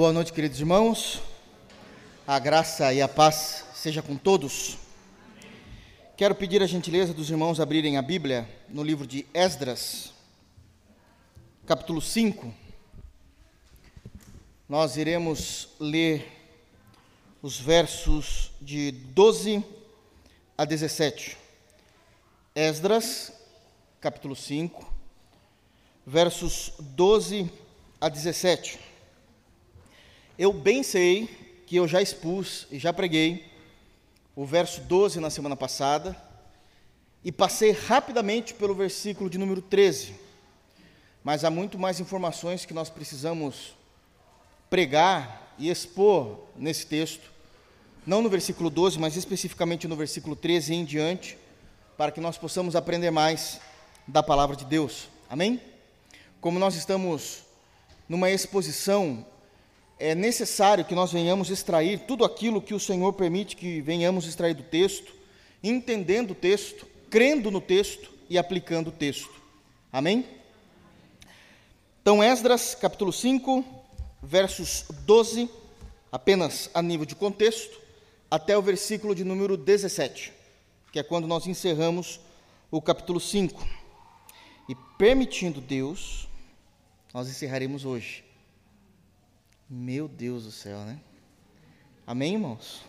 Boa noite, queridos irmãos. A graça e a paz seja com todos. Quero pedir a gentileza dos irmãos abrirem a Bíblia no livro de Esdras, capítulo 5. Nós iremos ler os versos de 12 a 17. Esdras, capítulo 5, versos 12 a 17. Eu bem sei que eu já expus e já preguei o verso 12 na semana passada e passei rapidamente pelo versículo de número 13. Mas há muito mais informações que nós precisamos pregar e expor nesse texto, não no versículo 12, mas especificamente no versículo 13 e em diante, para que nós possamos aprender mais da palavra de Deus. Amém? Como nós estamos numa exposição é necessário que nós venhamos extrair tudo aquilo que o Senhor permite que venhamos extrair do texto, entendendo o texto, crendo no texto e aplicando o texto. Amém? Então, Esdras, capítulo 5, versos 12, apenas a nível de contexto, até o versículo de número 17, que é quando nós encerramos o capítulo 5. E permitindo Deus, nós encerraremos hoje meu Deus do céu, né? Amém, irmãos?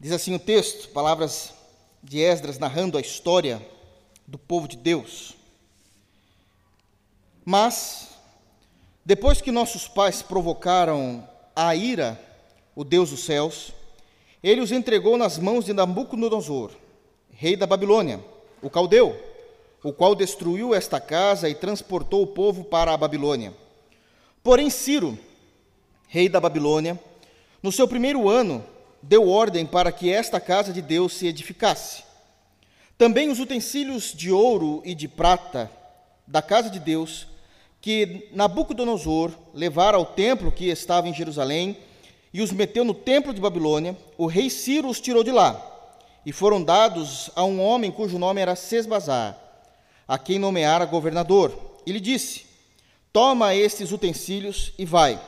Diz assim o texto, palavras de Esdras narrando a história do povo de Deus. Mas, depois que nossos pais provocaram a ira, o Deus dos céus, ele os entregou nas mãos de Nabucodonosor, rei da Babilônia, o caldeu, o qual destruiu esta casa e transportou o povo para a Babilônia. Porém, Ciro, rei da Babilônia, no seu primeiro ano, deu ordem para que esta casa de Deus se edificasse. Também os utensílios de ouro e de prata da casa de Deus, que Nabucodonosor levara ao templo que estava em Jerusalém e os meteu no templo de Babilônia, o rei Ciro os tirou de lá e foram dados a um homem cujo nome era Sesbazar, a quem nomeara governador. E lhe disse: Toma estes utensílios e vai,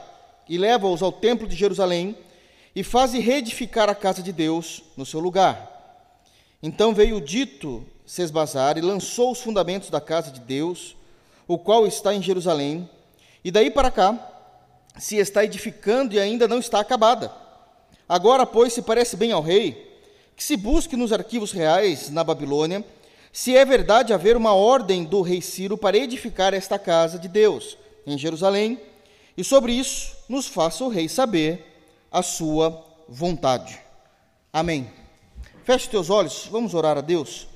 e leva-os ao templo de Jerusalém, e faze reedificar a casa de Deus no seu lugar. Então veio dito Sesbazar e lançou os fundamentos da casa de Deus, o qual está em Jerusalém, e daí para cá se está edificando e ainda não está acabada. Agora, pois, se parece bem ao rei que se busque nos arquivos reais na Babilônia se é verdade haver uma ordem do rei Ciro para edificar esta casa de Deus em Jerusalém, e sobre isso nos faça o rei saber a sua vontade. Amém. Feche teus olhos, vamos orar a Deus,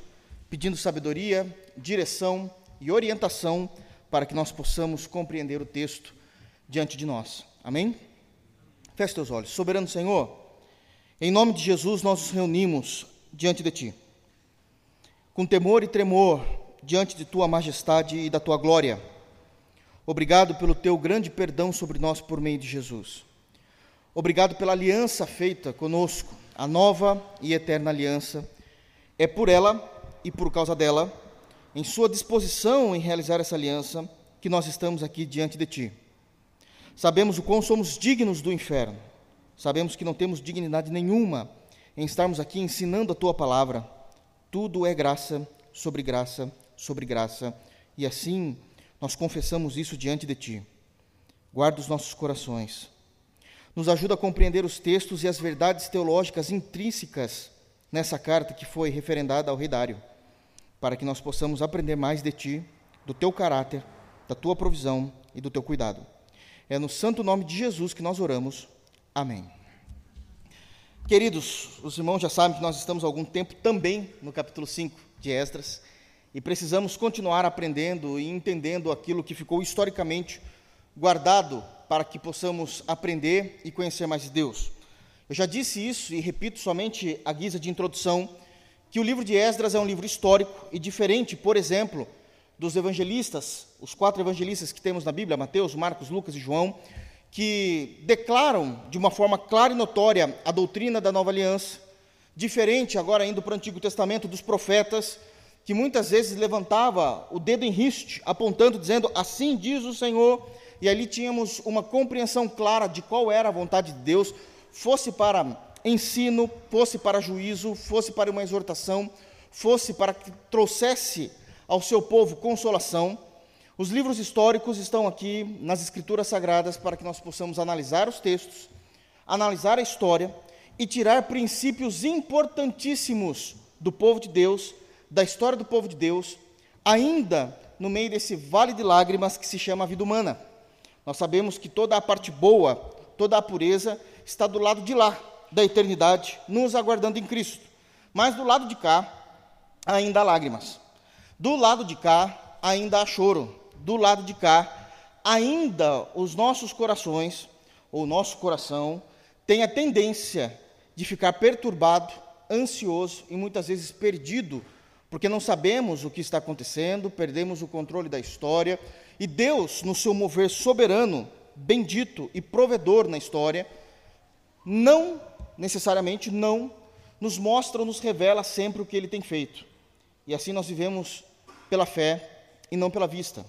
pedindo sabedoria, direção e orientação para que nós possamos compreender o texto diante de nós. Amém? Feche teus olhos. Soberano Senhor, em nome de Jesus nós nos reunimos diante de Ti com temor e tremor diante de tua majestade e da tua glória. Obrigado pelo teu grande perdão sobre nós por meio de Jesus. Obrigado pela aliança feita conosco, a nova e eterna aliança. É por ela e por causa dela, em sua disposição em realizar essa aliança, que nós estamos aqui diante de ti. Sabemos o quão somos dignos do inferno. Sabemos que não temos dignidade nenhuma em estarmos aqui ensinando a tua palavra tudo é graça sobre graça sobre graça, e assim nós confessamos isso diante de Ti. Guarda os nossos corações. Nos ajuda a compreender os textos e as verdades teológicas intrínsecas nessa carta que foi referendada ao Rei Dário, para que nós possamos aprender mais de Ti, do Teu caráter, da Tua provisão e do Teu cuidado. É no santo nome de Jesus que nós oramos. Amém. Queridos, os irmãos já sabem que nós estamos há algum tempo também no capítulo 5 de Esdras e precisamos continuar aprendendo e entendendo aquilo que ficou historicamente guardado para que possamos aprender e conhecer mais de Deus. Eu já disse isso e repito somente a guisa de introdução que o livro de Esdras é um livro histórico e diferente, por exemplo, dos evangelistas, os quatro evangelistas que temos na Bíblia, Mateus, Marcos, Lucas e João, que declaram de uma forma clara e notória a doutrina da nova aliança, diferente agora indo para o Antigo Testamento dos profetas, que muitas vezes levantava o dedo em riste, apontando, dizendo: Assim diz o Senhor e ali tínhamos uma compreensão clara de qual era a vontade de Deus, fosse para ensino, fosse para juízo, fosse para uma exortação, fosse para que trouxesse ao seu povo consolação. Os livros históricos estão aqui nas Escrituras Sagradas para que nós possamos analisar os textos, analisar a história e tirar princípios importantíssimos do povo de Deus, da história do povo de Deus, ainda no meio desse vale de lágrimas que se chama a vida humana. Nós sabemos que toda a parte boa, toda a pureza está do lado de lá, da eternidade, nos aguardando em Cristo. Mas do lado de cá, ainda há lágrimas. Do lado de cá, ainda há choro. Do lado de cá, ainda os nossos corações, ou nosso coração, tem a tendência de ficar perturbado, ansioso e muitas vezes perdido, porque não sabemos o que está acontecendo, perdemos o controle da história, e Deus, no seu mover soberano, bendito e provedor na história, não necessariamente não nos mostra ou nos revela sempre o que ele tem feito. E assim nós vivemos pela fé e não pela vista.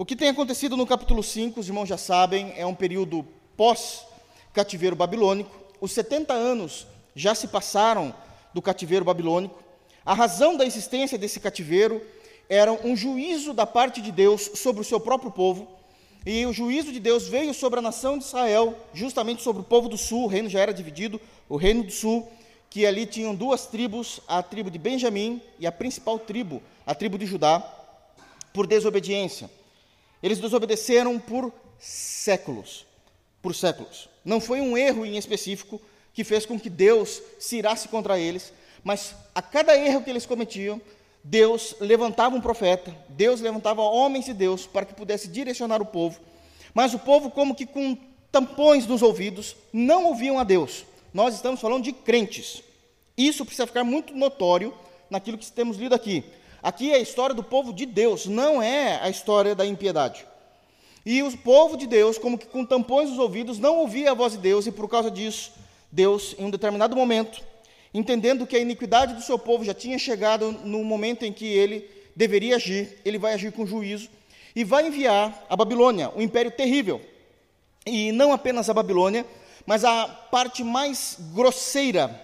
O que tem acontecido no capítulo 5, os irmãos já sabem, é um período pós-cativeiro babilônico. Os 70 anos já se passaram do cativeiro babilônico. A razão da existência desse cativeiro era um juízo da parte de Deus sobre o seu próprio povo, e o juízo de Deus veio sobre a nação de Israel, justamente sobre o povo do sul, o reino já era dividido, o reino do sul, que ali tinham duas tribos, a tribo de Benjamim e a principal tribo, a tribo de Judá, por desobediência. Eles desobedeceram por séculos, por séculos. Não foi um erro em específico que fez com que Deus se irasse contra eles, mas a cada erro que eles cometiam, Deus levantava um profeta, Deus levantava homens de Deus para que pudesse direcionar o povo, mas o povo, como que com tampões nos ouvidos, não ouviam a Deus. Nós estamos falando de crentes. Isso precisa ficar muito notório naquilo que temos lido aqui. Aqui é a história do povo de Deus, não é a história da impiedade. E o povo de Deus, como que com tampões nos ouvidos, não ouvia a voz de Deus, e por causa disso, Deus, em um determinado momento, entendendo que a iniquidade do seu povo já tinha chegado no momento em que ele deveria agir, ele vai agir com juízo e vai enviar a Babilônia, um império terrível. E não apenas a Babilônia, mas a parte mais grosseira,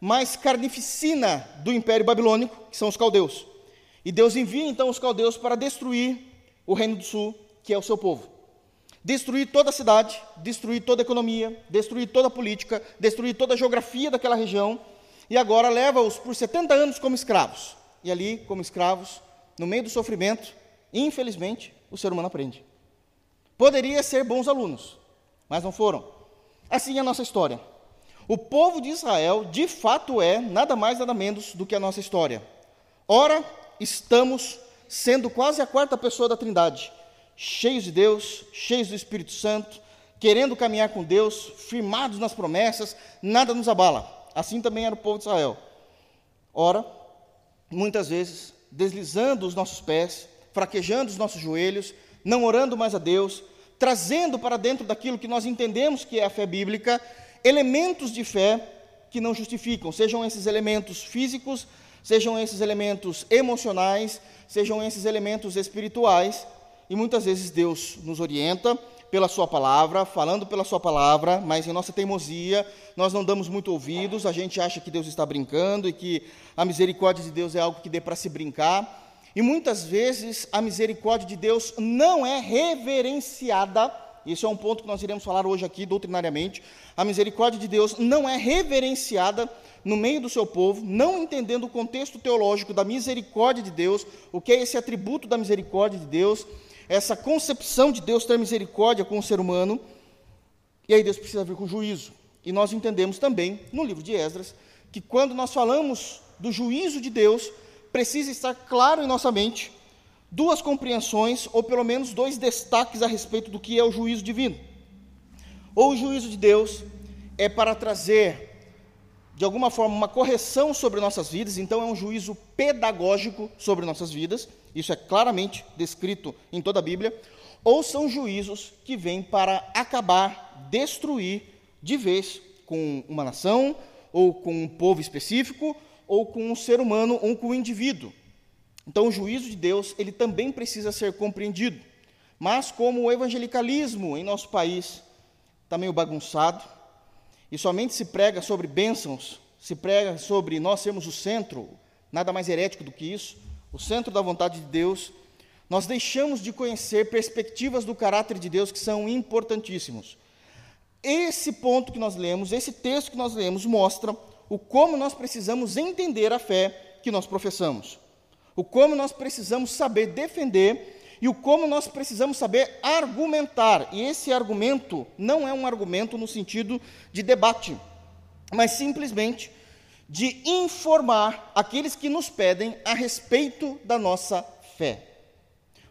mais carnificina do império babilônico, que são os caldeus. E Deus envia então os caldeus para destruir o reino do sul, que é o seu povo. Destruir toda a cidade, destruir toda a economia, destruir toda a política, destruir toda a geografia daquela região e agora leva-os por 70 anos como escravos. E ali, como escravos, no meio do sofrimento, infelizmente, o ser humano aprende. Poderia ser bons alunos, mas não foram. Assim é a nossa história. O povo de Israel, de fato, é nada mais nada menos do que a nossa história. Ora, estamos sendo quase a quarta pessoa da Trindade, cheios de Deus, cheios do Espírito Santo, querendo caminhar com Deus, firmados nas promessas, nada nos abala. Assim também era o povo de Israel. Ora, muitas vezes, deslizando os nossos pés, fraquejando os nossos joelhos, não orando mais a Deus, trazendo para dentro daquilo que nós entendemos que é a fé bíblica, elementos de fé que não justificam, sejam esses elementos físicos, sejam esses elementos emocionais, sejam esses elementos espirituais, e muitas vezes Deus nos orienta pela Sua palavra, falando pela Sua palavra, mas em nossa teimosia, nós não damos muito ouvidos, a gente acha que Deus está brincando e que a misericórdia de Deus é algo que dê para se brincar. E muitas vezes a misericórdia de Deus não é reverenciada, isso é um ponto que nós iremos falar hoje aqui doutrinariamente. A misericórdia de Deus não é reverenciada no meio do seu povo, não entendendo o contexto teológico da misericórdia de Deus, o que é esse atributo da misericórdia de Deus essa concepção de Deus ter misericórdia com o ser humano, e aí Deus precisa vir com juízo. E nós entendemos também, no livro de Esdras, que quando nós falamos do juízo de Deus, precisa estar claro em nossa mente duas compreensões, ou pelo menos dois destaques a respeito do que é o juízo divino. Ou o juízo de Deus é para trazer, de alguma forma, uma correção sobre nossas vidas, então é um juízo pedagógico sobre nossas vidas, isso é claramente descrito em toda a Bíblia, ou são juízos que vêm para acabar, destruir de vez com uma nação, ou com um povo específico, ou com um ser humano, ou com um indivíduo. Então, o juízo de Deus, ele também precisa ser compreendido. Mas como o evangelicalismo em nosso país está meio bagunçado, e somente se prega sobre bênçãos, se prega sobre nós sermos o centro, nada mais herético do que isso, o centro da vontade de Deus, nós deixamos de conhecer perspectivas do caráter de Deus que são importantíssimos. Esse ponto que nós lemos, esse texto que nós lemos, mostra o como nós precisamos entender a fé que nós professamos, o como nós precisamos saber defender e o como nós precisamos saber argumentar. E esse argumento não é um argumento no sentido de debate, mas simplesmente de informar aqueles que nos pedem a respeito da nossa fé.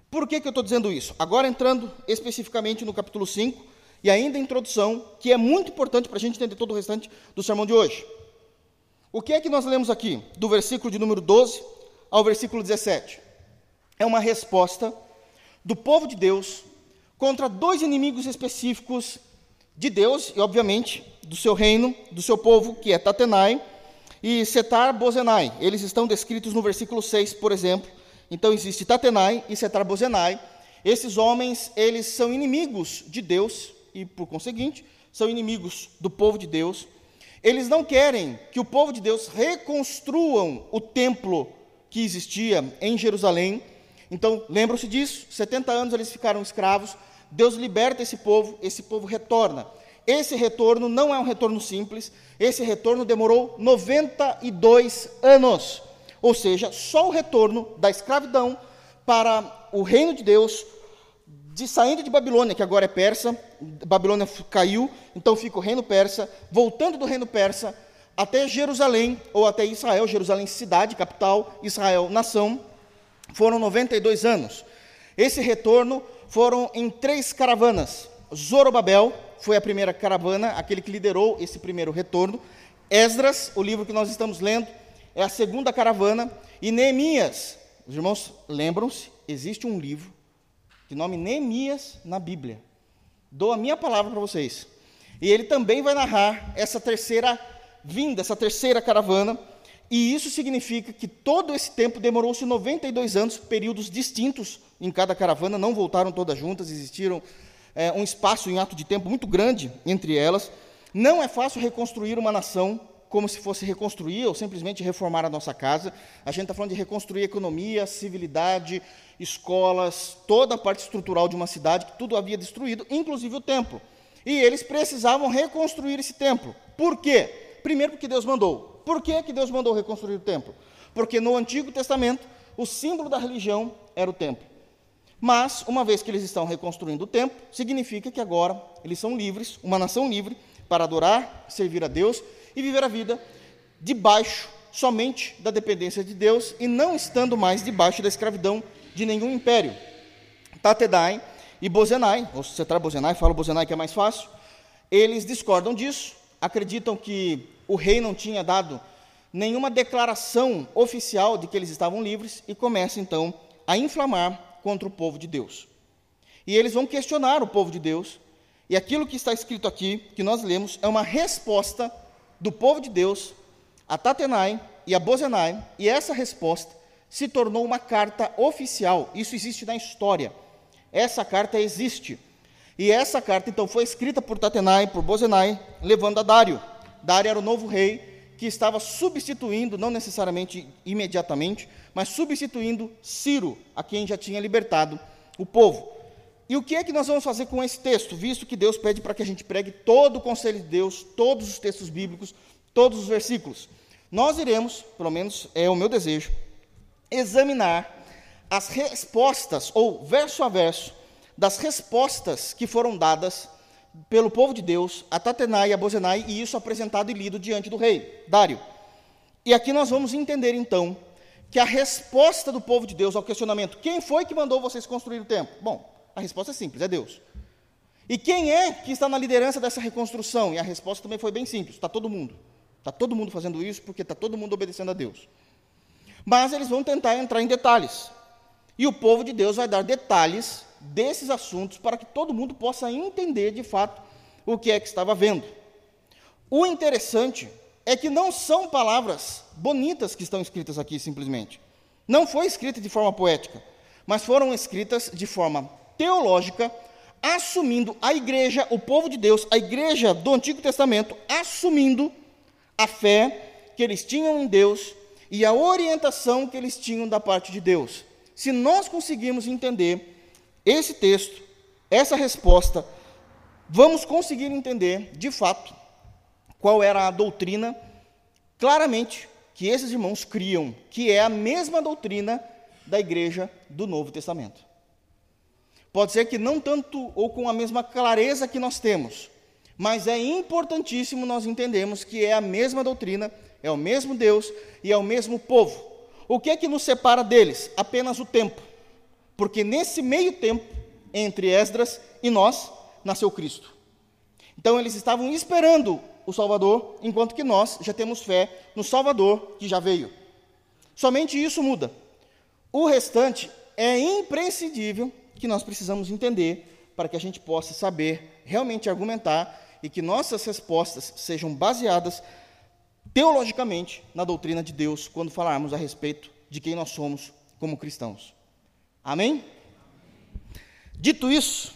Por que, que eu estou dizendo isso? Agora entrando especificamente no capítulo 5, e ainda a introdução, que é muito importante para a gente entender todo o restante do sermão de hoje. O que é que nós lemos aqui, do versículo de número 12 ao versículo 17? É uma resposta do povo de Deus contra dois inimigos específicos de Deus e, obviamente, do seu reino, do seu povo, que é Tatenai e Setar Bozenai. Eles estão descritos no versículo 6, por exemplo. Então existe Tatenai e Setar Bozenai. Esses homens, eles são inimigos de Deus e, por conseguinte, são inimigos do povo de Deus. Eles não querem que o povo de Deus reconstruam o templo que existia em Jerusalém. Então, lembram-se disso? 70 anos eles ficaram escravos. Deus liberta esse povo, esse povo retorna. Esse retorno não é um retorno simples, esse retorno demorou 92 anos. Ou seja, só o retorno da escravidão para o reino de Deus, de saindo de Babilônia, que agora é persa, Babilônia caiu, então fica o reino persa, voltando do reino persa até Jerusalém, ou até Israel, Jerusalém cidade, capital, Israel nação, foram 92 anos. Esse retorno foram em três caravanas. Zorobabel foi a primeira caravana, aquele que liderou esse primeiro retorno. Esdras, o livro que nós estamos lendo, é a segunda caravana. E Neemias, os irmãos lembram-se, existe um livro de nome Neemias na Bíblia. Dou a minha palavra para vocês. E ele também vai narrar essa terceira vinda, essa terceira caravana. E isso significa que todo esse tempo demorou-se 92 anos, períodos distintos em cada caravana, não voltaram todas juntas, existiram é, um espaço em ato de tempo muito grande entre elas. Não é fácil reconstruir uma nação como se fosse reconstruir ou simplesmente reformar a nossa casa. A gente está falando de reconstruir economia, civilidade, escolas, toda a parte estrutural de uma cidade que tudo havia destruído, inclusive o templo. E eles precisavam reconstruir esse templo. Por quê? Primeiro porque Deus mandou. Por que, que Deus mandou reconstruir o templo? Porque no Antigo Testamento o símbolo da religião era o templo. Mas, uma vez que eles estão reconstruindo o templo, significa que agora eles são livres, uma nação livre, para adorar, servir a Deus e viver a vida debaixo somente da dependência de Deus e não estando mais debaixo da escravidão de nenhum império. Tatedai e Bozenai, ou se traz Bozenai, fala Bozenai que é mais fácil, eles discordam disso, acreditam que o rei não tinha dado nenhuma declaração oficial de que eles estavam livres e começam então a inflamar contra o povo de Deus. E eles vão questionar o povo de Deus, e aquilo que está escrito aqui, que nós lemos, é uma resposta do povo de Deus a Tatenai e a Bozenai, e essa resposta se tornou uma carta oficial. Isso existe na história. Essa carta existe. E essa carta, então, foi escrita por Tatenai, por Bozenai, levando a Dário. Dário era o novo rei que estava substituindo, não necessariamente imediatamente, mas substituindo Ciro, a quem já tinha libertado o povo. E o que é que nós vamos fazer com esse texto, visto que Deus pede para que a gente pregue todo o conselho de Deus, todos os textos bíblicos, todos os versículos? Nós iremos, pelo menos é o meu desejo, examinar as respostas, ou verso a verso, das respostas que foram dadas pelo povo de Deus a Tatenai e a Bozenai, e isso apresentado e lido diante do rei, Dário. E aqui nós vamos entender então que a resposta do povo de Deus ao questionamento: quem foi que mandou vocês construir o templo? Bom, a resposta é simples: é Deus. E quem é que está na liderança dessa reconstrução? E a resposta também foi bem simples: está todo mundo. Está todo mundo fazendo isso porque está todo mundo obedecendo a Deus. Mas eles vão tentar entrar em detalhes. E o povo de Deus vai dar detalhes desses assuntos para que todo mundo possa entender de fato o que é que estava vendo. O interessante é que não são palavras bonitas que estão escritas aqui simplesmente. Não foi escrita de forma poética, mas foram escritas de forma teológica, assumindo a igreja, o povo de Deus, a igreja do Antigo Testamento, assumindo a fé que eles tinham em Deus e a orientação que eles tinham da parte de Deus. Se nós conseguirmos entender esse texto, essa resposta, vamos conseguir entender, de fato, qual era a doutrina, claramente, que esses irmãos criam, que é a mesma doutrina da igreja do Novo Testamento. Pode ser que não tanto ou com a mesma clareza que nós temos, mas é importantíssimo nós entendermos que é a mesma doutrina, é o mesmo Deus e é o mesmo povo. O que é que nos separa deles? Apenas o tempo. Porque nesse meio tempo, entre Esdras e nós, nasceu Cristo. Então eles estavam esperando o Salvador, enquanto que nós já temos fé no Salvador que já veio. Somente isso muda. O restante é imprescindível que nós precisamos entender para que a gente possa saber realmente argumentar e que nossas respostas sejam baseadas teologicamente na doutrina de Deus quando falarmos a respeito de quem nós somos como cristãos. Amém? Dito isso,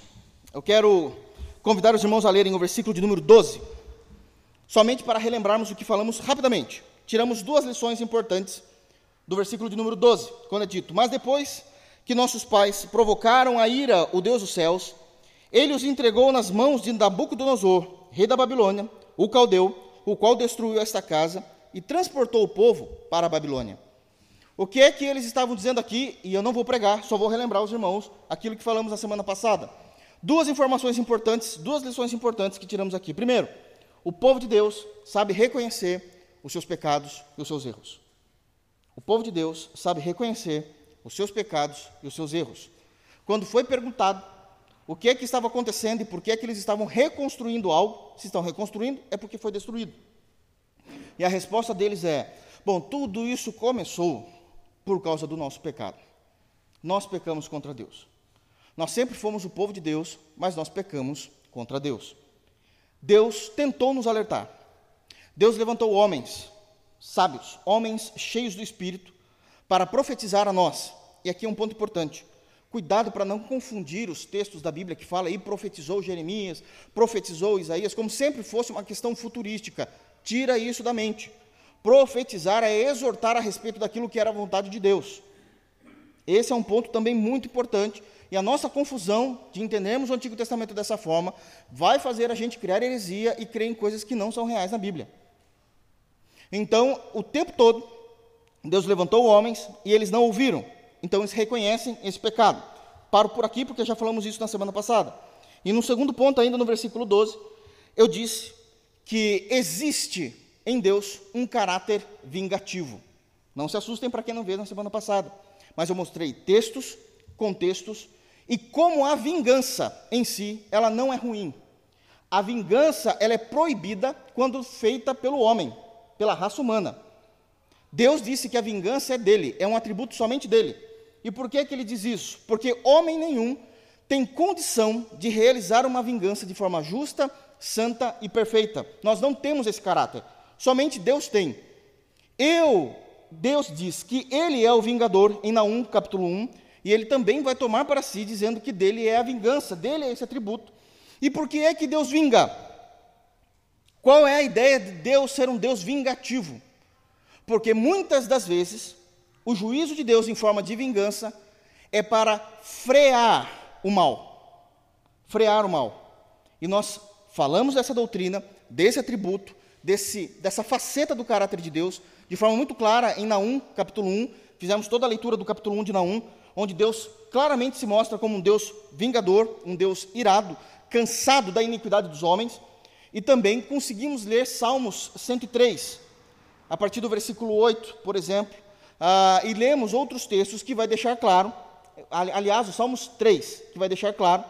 eu quero convidar os irmãos a lerem o versículo de número 12, somente para relembrarmos o que falamos rapidamente. Tiramos duas lições importantes do versículo de número 12, quando é dito: Mas depois que nossos pais provocaram a ira o Deus dos céus, ele os entregou nas mãos de Nabucodonosor, rei da Babilônia, o caldeu, o qual destruiu esta casa e transportou o povo para a Babilônia. O que é que eles estavam dizendo aqui? E eu não vou pregar, só vou relembrar os irmãos aquilo que falamos na semana passada. Duas informações importantes, duas lições importantes que tiramos aqui. Primeiro, o povo de Deus sabe reconhecer os seus pecados e os seus erros. O povo de Deus sabe reconhecer os seus pecados e os seus erros. Quando foi perguntado o que é que estava acontecendo e por que é que eles estavam reconstruindo algo, se estão reconstruindo, é porque foi destruído. E a resposta deles é: bom, tudo isso começou por causa do nosso pecado. Nós pecamos contra Deus. Nós sempre fomos o povo de Deus, mas nós pecamos contra Deus. Deus tentou nos alertar. Deus levantou homens sábios, homens cheios do Espírito, para profetizar a nós. E aqui é um ponto importante. Cuidado para não confundir os textos da Bíblia que fala aí profetizou Jeremias, profetizou Isaías, como sempre fosse uma questão futurística. Tira isso da mente. Profetizar é exortar a respeito daquilo que era a vontade de Deus. Esse é um ponto também muito importante. E a nossa confusão de entendermos o Antigo Testamento dessa forma vai fazer a gente criar heresia e crer em coisas que não são reais na Bíblia. Então, o tempo todo, Deus levantou homens e eles não ouviram. Então eles reconhecem esse pecado. Paro por aqui porque já falamos isso na semana passada. E no segundo ponto, ainda no versículo 12, eu disse que existe em Deus um caráter vingativo. Não se assustem para quem não veio na semana passada. Mas eu mostrei textos, contextos e como a vingança em si, ela não é ruim. A vingança, ela é proibida quando feita pelo homem, pela raça humana. Deus disse que a vingança é dele, é um atributo somente dele. E por que, que ele diz isso? Porque homem nenhum tem condição de realizar uma vingança de forma justa, santa e perfeita. Nós não temos esse caráter. Somente Deus tem. Eu, Deus diz que ele é o vingador em Naum, capítulo 1, e ele também vai tomar para si dizendo que dele é a vingança, dele é esse atributo. E por que é que Deus vinga? Qual é a ideia de Deus ser um Deus vingativo? Porque muitas das vezes, o juízo de Deus em forma de vingança é para frear o mal. Frear o mal. E nós falamos dessa doutrina, desse atributo, desse, dessa faceta do caráter de Deus, de forma muito clara em Naum, capítulo 1. Fizemos toda a leitura do capítulo 1 de Naum, onde Deus claramente se mostra como um Deus vingador, um Deus irado, cansado da iniquidade dos homens. E também conseguimos ler Salmos 103, a partir do versículo 8, por exemplo, uh, e lemos outros textos que vai deixar claro, aliás, o Salmos 3, que vai deixar claro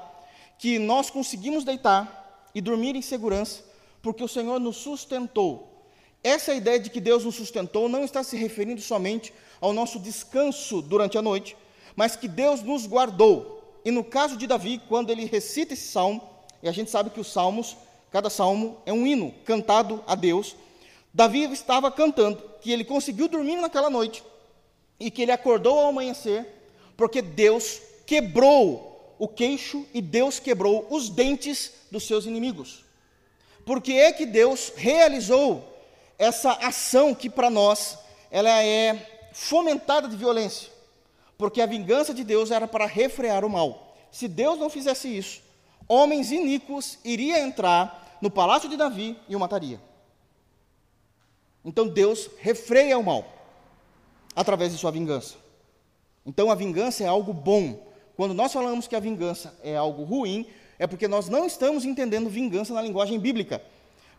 que nós conseguimos deitar e dormir em segurança porque o Senhor nos sustentou. Essa ideia de que Deus nos sustentou não está se referindo somente ao nosso descanso durante a noite, mas que Deus nos guardou. E no caso de Davi, quando ele recita esse salmo, e a gente sabe que os salmos, cada salmo é um hino cantado a Deus, Davi estava cantando que ele conseguiu dormir naquela noite e que ele acordou ao amanhecer, porque Deus quebrou o queixo e Deus quebrou os dentes dos seus inimigos. Por que é que Deus realizou essa ação que para nós ela é fomentada de violência? Porque a vingança de Deus era para refrear o mal. Se Deus não fizesse isso, homens iníquos iriam entrar no palácio de Davi e o mataria. Então Deus refreia o mal através de sua vingança. Então a vingança é algo bom. Quando nós falamos que a vingança é algo ruim, é porque nós não estamos entendendo vingança na linguagem bíblica.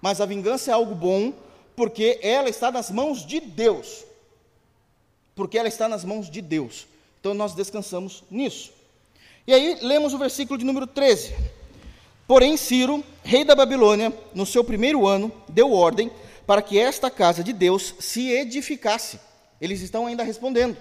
Mas a vingança é algo bom porque ela está nas mãos de Deus. Porque ela está nas mãos de Deus. Então nós descansamos nisso. E aí lemos o versículo de número 13. Porém, Ciro, rei da Babilônia, no seu primeiro ano, deu ordem para que esta casa de Deus se edificasse. Eles estão ainda respondendo.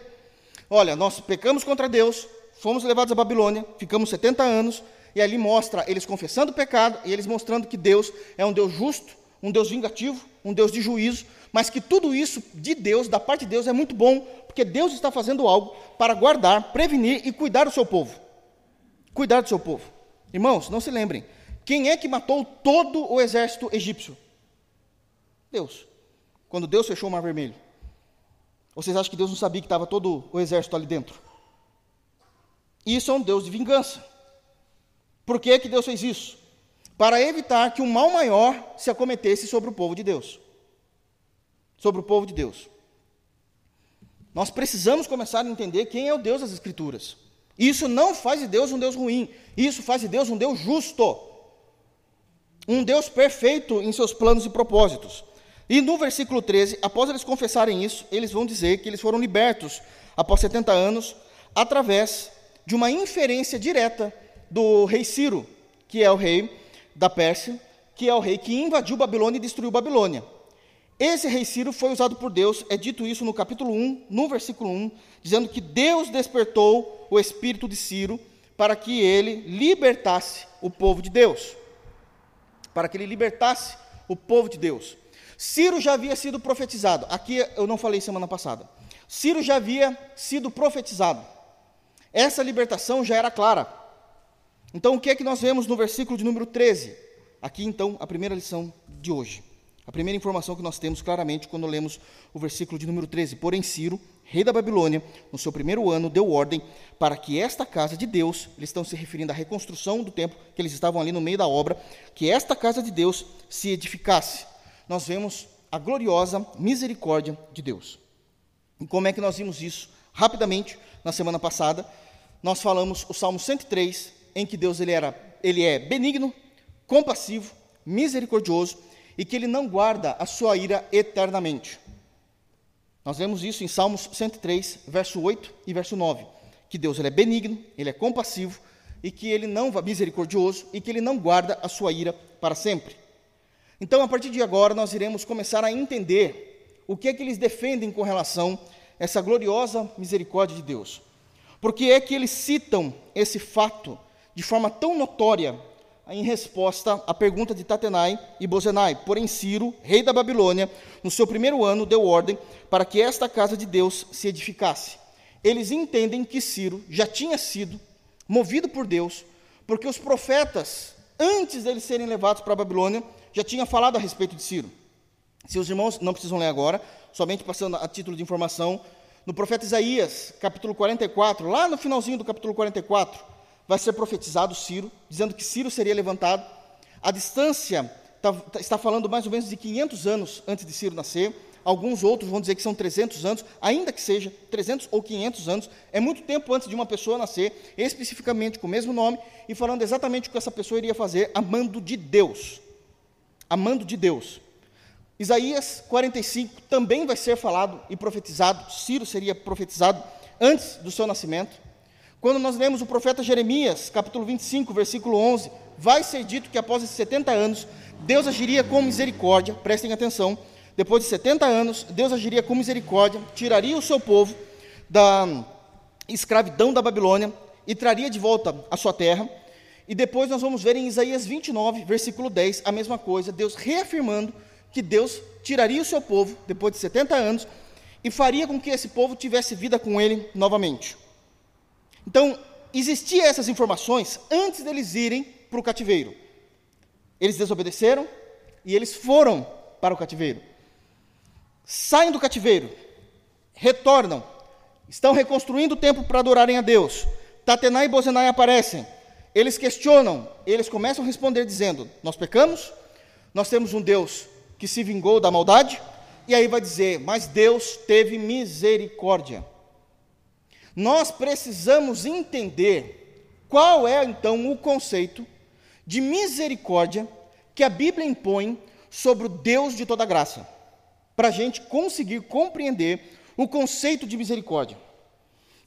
Olha, nós pecamos contra Deus, fomos levados à Babilônia, ficamos 70 anos, e ali mostra eles confessando o pecado e eles mostrando que Deus é um Deus justo, um Deus vingativo, um Deus de juízo, mas que tudo isso de Deus, da parte de Deus, é muito bom, porque Deus está fazendo algo para guardar, prevenir e cuidar do seu povo. Cuidar do seu povo. Irmãos, não se lembrem, quem é que matou todo o exército egípcio? Deus. Quando Deus fechou o Mar Vermelho. Vocês acham que Deus não sabia que estava todo o exército ali dentro? Isso é um Deus de vingança. Por que, que Deus fez isso? Para evitar que um mal maior se acometesse sobre o povo de Deus. Sobre o povo de Deus. Nós precisamos começar a entender quem é o Deus das Escrituras. Isso não faz de Deus um Deus ruim. Isso faz de Deus um Deus justo. Um Deus perfeito em seus planos e propósitos. E no versículo 13, após eles confessarem isso, eles vão dizer que eles foram libertos após 70 anos, através de uma inferência direta do rei Ciro, que é o rei da Pérsia, que é o rei que invadiu Babilônia e destruiu Babilônia. Esse rei Ciro foi usado por Deus, é dito isso no capítulo 1, no versículo 1, dizendo que Deus despertou o espírito de Ciro para que ele libertasse o povo de Deus. Para que ele libertasse o povo de Deus. Ciro já havia sido profetizado. Aqui eu não falei semana passada. Ciro já havia sido profetizado. Essa libertação já era clara. Então, o que é que nós vemos no versículo de número 13? Aqui, então, a primeira lição de hoje. A primeira informação que nós temos claramente quando lemos o versículo de número 13. Porém, Ciro, rei da Babilônia, no seu primeiro ano, deu ordem para que esta casa de Deus, eles estão se referindo à reconstrução do templo, que eles estavam ali no meio da obra, que esta casa de Deus se edificasse nós vemos a gloriosa misericórdia de Deus. E como é que nós vimos isso? Rapidamente, na semana passada, nós falamos o Salmo 103, em que Deus ele, era, ele é benigno, compassivo, misericordioso e que ele não guarda a sua ira eternamente. Nós vemos isso em Salmos 103, verso 8 e verso 9, que Deus ele é benigno, ele é compassivo e que ele não misericordioso e que ele não guarda a sua ira para sempre. Então, a partir de agora, nós iremos começar a entender o que é que eles defendem com relação a essa gloriosa misericórdia de Deus. Porque é que eles citam esse fato de forma tão notória em resposta à pergunta de Tatenai e Bozenai. Porém, Ciro, rei da Babilônia, no seu primeiro ano, deu ordem para que esta casa de Deus se edificasse. Eles entendem que Ciro já tinha sido movido por Deus, porque os profetas, antes deles serem levados para a Babilônia, já tinha falado a respeito de Ciro. Se os irmãos não precisam ler agora, somente passando a título de informação, no profeta Isaías, capítulo 44, lá no finalzinho do capítulo 44, vai ser profetizado Ciro, dizendo que Ciro seria levantado. A distância tá, tá, está falando mais ou menos de 500 anos antes de Ciro nascer. Alguns outros vão dizer que são 300 anos, ainda que seja 300 ou 500 anos, é muito tempo antes de uma pessoa nascer, especificamente com o mesmo nome, e falando exatamente o que essa pessoa iria fazer, amando de Deus amando de Deus. Isaías 45 também vai ser falado e profetizado, Ciro seria profetizado antes do seu nascimento. Quando nós lemos o profeta Jeremias, capítulo 25, versículo 11, vai ser dito que após esses 70 anos, Deus agiria com misericórdia, prestem atenção, depois de 70 anos, Deus agiria com misericórdia, tiraria o seu povo da escravidão da Babilônia e traria de volta a sua terra, e depois nós vamos ver em Isaías 29, versículo 10, a mesma coisa, Deus reafirmando que Deus tiraria o seu povo depois de 70 anos e faria com que esse povo tivesse vida com ele novamente. Então, existiam essas informações antes deles irem para o cativeiro. Eles desobedeceram e eles foram para o cativeiro. Saem do cativeiro, retornam, estão reconstruindo o templo para adorarem a Deus. Tatenai e Bozenai aparecem. Eles questionam, eles começam a responder dizendo: Nós pecamos, nós temos um Deus que se vingou da maldade, e aí vai dizer: Mas Deus teve misericórdia. Nós precisamos entender qual é então o conceito de misericórdia que a Bíblia impõe sobre o Deus de toda graça, para a gente conseguir compreender o conceito de misericórdia.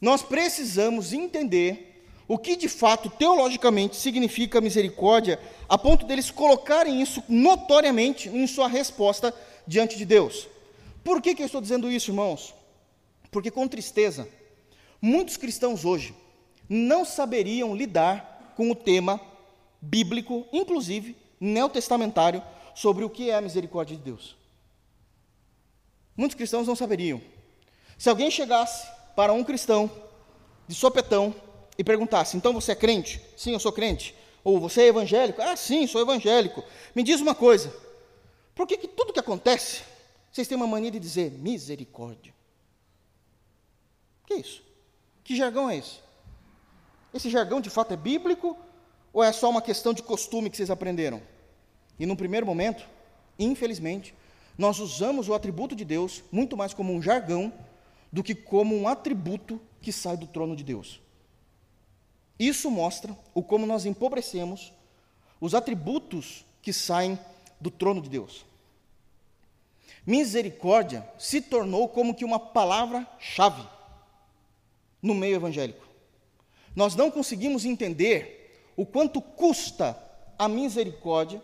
Nós precisamos entender o que de fato, teologicamente, significa misericórdia, a ponto deles colocarem isso notoriamente em sua resposta diante de Deus. Por que, que eu estou dizendo isso, irmãos? Porque com tristeza, muitos cristãos hoje não saberiam lidar com o tema bíblico, inclusive neotestamentário, sobre o que é a misericórdia de Deus. Muitos cristãos não saberiam. Se alguém chegasse para um cristão de sopetão e perguntasse: então você é crente? Sim, eu sou crente. Ou você é evangélico? Ah, sim, sou evangélico. Me diz uma coisa: por que, que tudo que acontece, vocês têm uma mania de dizer misericórdia? Que isso? Que jargão é esse? Esse jargão de fato é bíblico ou é só uma questão de costume que vocês aprenderam? E no primeiro momento, infelizmente, nós usamos o atributo de Deus muito mais como um jargão do que como um atributo que sai do trono de Deus. Isso mostra o como nós empobrecemos os atributos que saem do trono de Deus. Misericórdia se tornou como que uma palavra-chave no meio evangélico. Nós não conseguimos entender o quanto custa a misericórdia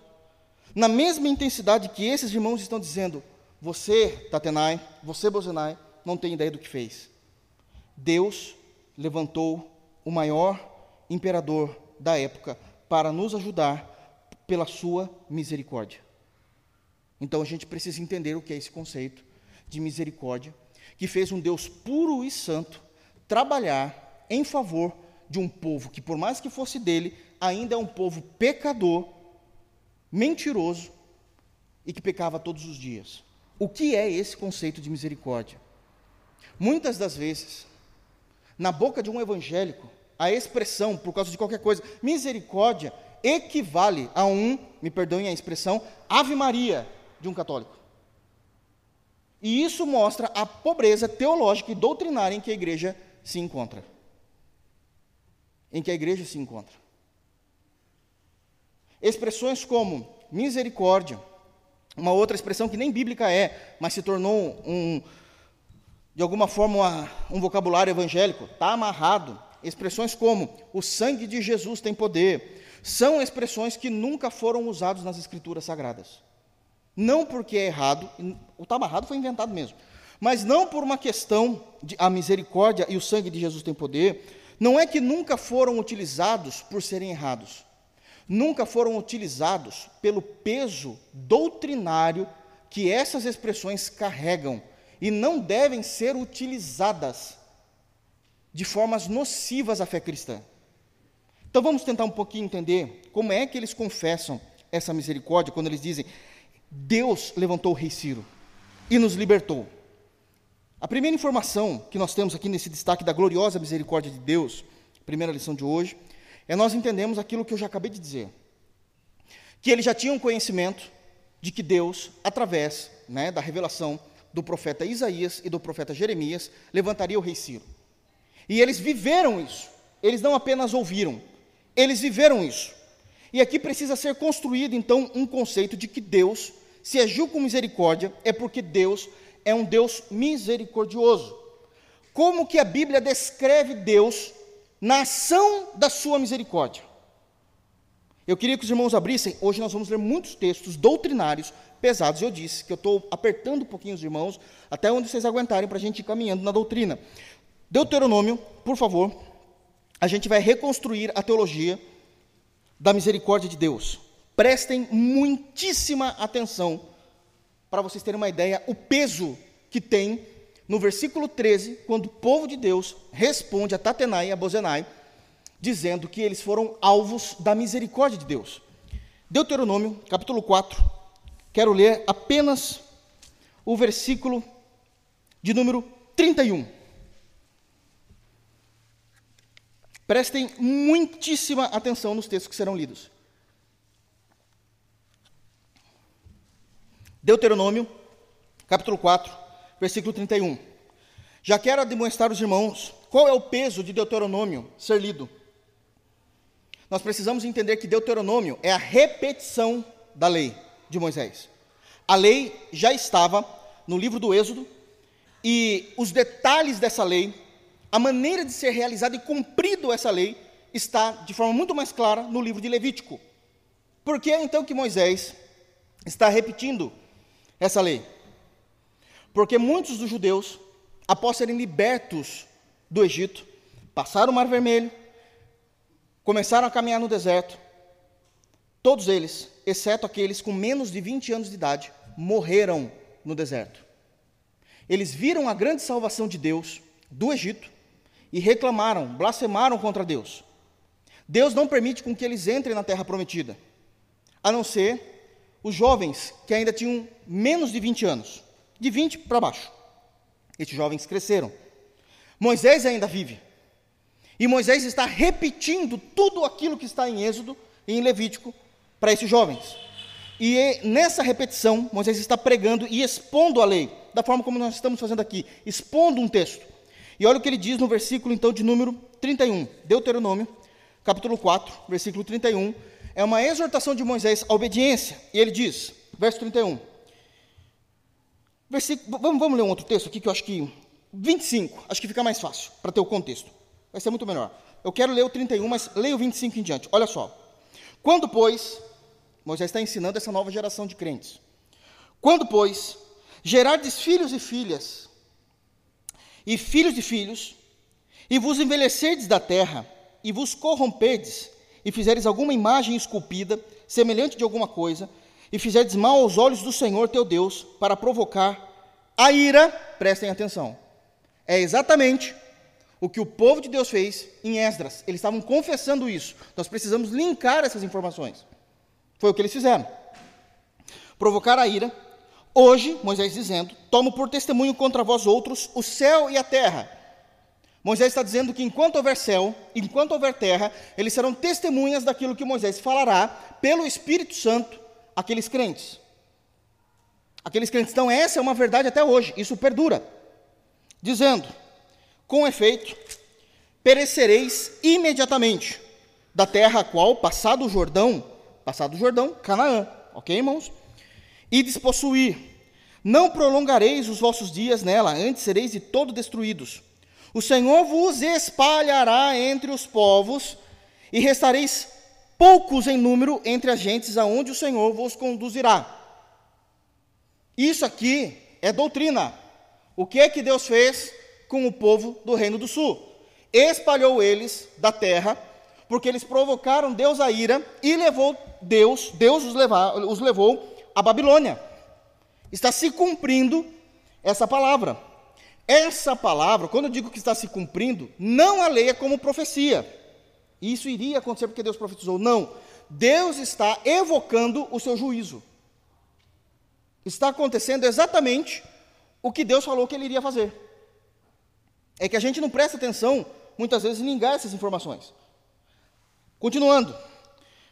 na mesma intensidade que esses irmãos estão dizendo: você, Tatenai, você, Bozenai, não tem ideia do que fez. Deus levantou o maior imperador da época para nos ajudar pela sua misericórdia. Então a gente precisa entender o que é esse conceito de misericórdia, que fez um Deus puro e santo trabalhar em favor de um povo que, por mais que fosse dele, ainda é um povo pecador, mentiroso e que pecava todos os dias. O que é esse conceito de misericórdia? Muitas das vezes, na boca de um evangélico, a expressão, por causa de qualquer coisa, misericórdia equivale a um, me perdoem a expressão, Ave Maria de um católico. E isso mostra a pobreza teológica e doutrinária em que a igreja se encontra. Em que a igreja se encontra. Expressões como misericórdia, uma outra expressão que nem bíblica é, mas se tornou um, de alguma forma, uma, um vocabulário evangélico, está amarrado expressões como o sangue de Jesus tem poder, são expressões que nunca foram usadas nas escrituras sagradas. Não porque é errado, o tabarrado foi inventado mesmo, mas não por uma questão de a misericórdia e o sangue de Jesus tem poder, não é que nunca foram utilizados por serem errados. Nunca foram utilizados pelo peso doutrinário que essas expressões carregam e não devem ser utilizadas de formas nocivas à fé cristã. Então vamos tentar um pouquinho entender como é que eles confessam essa misericórdia quando eles dizem: Deus levantou o rei Ciro e nos libertou. A primeira informação que nós temos aqui nesse destaque da gloriosa misericórdia de Deus, primeira lição de hoje, é nós entendemos aquilo que eu já acabei de dizer. Que eles já tinham conhecimento de que Deus, através né, da revelação do profeta Isaías e do profeta Jeremias, levantaria o rei Ciro. E eles viveram isso. Eles não apenas ouviram, eles viveram isso. E aqui precisa ser construído então um conceito de que Deus, se agiu com misericórdia, é porque Deus é um Deus misericordioso. Como que a Bíblia descreve Deus na ação da sua misericórdia? Eu queria que os irmãos abrissem, hoje nós vamos ler muitos textos doutrinários pesados. Eu disse que eu estou apertando um pouquinho os irmãos, até onde vocês aguentarem para a gente ir caminhando na doutrina. Deuteronômio, por favor, a gente vai reconstruir a teologia da misericórdia de Deus. Prestem muitíssima atenção para vocês terem uma ideia o peso que tem no versículo 13, quando o povo de Deus responde a Tatenai e a Bozenai, dizendo que eles foram alvos da misericórdia de Deus. Deuteronômio, capítulo 4, quero ler apenas o versículo de número 31. Prestem muitíssima atenção nos textos que serão lidos. Deuteronômio, capítulo 4, versículo 31. Já quero demonstrar aos irmãos qual é o peso de Deuteronômio ser lido. Nós precisamos entender que Deuteronômio é a repetição da lei de Moisés. A lei já estava no livro do Êxodo e os detalhes dessa lei, a maneira de ser realizada e cumprido essa lei, está de forma muito mais clara no livro de Levítico. Por que então que Moisés está repetindo essa lei? Porque muitos dos judeus, após serem libertos do Egito, passaram o Mar Vermelho, começaram a caminhar no deserto. Todos eles, exceto aqueles com menos de 20 anos de idade, morreram no deserto. Eles viram a grande salvação de Deus do Egito e reclamaram, blasfemaram contra Deus. Deus não permite com que eles entrem na terra prometida, a não ser os jovens que ainda tinham menos de 20 anos, de 20 para baixo. Estes jovens cresceram. Moisés ainda vive. E Moisés está repetindo tudo aquilo que está em Êxodo e em Levítico para esses jovens. E nessa repetição, Moisés está pregando e expondo a lei, da forma como nós estamos fazendo aqui, expondo um texto. E olha o que ele diz no versículo, então, de número 31, Deuteronômio, capítulo 4, versículo 31. É uma exortação de Moisés à obediência. E ele diz, verso 31. Versículo, vamos, vamos ler um outro texto aqui que eu acho que 25, acho que fica mais fácil para ter o contexto. Vai ser muito melhor. Eu quero ler o 31, mas leio o 25 em diante. Olha só. Quando, pois, Moisés está ensinando essa nova geração de crentes. Quando, pois, gerardes filhos e filhas, e filhos de filhos, e vos envelhecerdes da terra, e vos corromperdes, e fizeres alguma imagem esculpida, semelhante de alguma coisa, e fizerdes mal aos olhos do Senhor teu Deus, para provocar a ira, prestem atenção, é exatamente o que o povo de Deus fez em Esdras. Eles estavam confessando isso. Nós precisamos linkar essas informações. Foi o que eles fizeram. Provocar a ira. Hoje, Moisés dizendo: Tomo por testemunho contra vós outros o céu e a terra. Moisés está dizendo que enquanto houver céu, enquanto houver terra, eles serão testemunhas daquilo que Moisés falará pelo Espírito Santo àqueles crentes. Aqueles crentes. Então, essa é uma verdade até hoje, isso perdura dizendo: Com efeito, perecereis imediatamente da terra a qual, passado o Jordão, passado o Jordão, Canaã, ok, irmãos? E despossuir. Não prolongareis os vossos dias nela, antes sereis de todo destruídos. O Senhor vos espalhará entre os povos, e restareis poucos em número entre as gentes aonde o Senhor vos conduzirá. Isso aqui é doutrina. O que é que Deus fez com o povo do Reino do Sul? Espalhou eles da terra, porque eles provocaram Deus a ira e levou Deus, Deus os, levar, os levou à Babilônia. Está se cumprindo essa palavra. Essa palavra, quando eu digo que está se cumprindo, não a leia como profecia. Isso iria acontecer porque Deus profetizou. Não. Deus está evocando o seu juízo. Está acontecendo exatamente o que Deus falou que ele iria fazer. É que a gente não presta atenção, muitas vezes, em ligar essas informações. Continuando,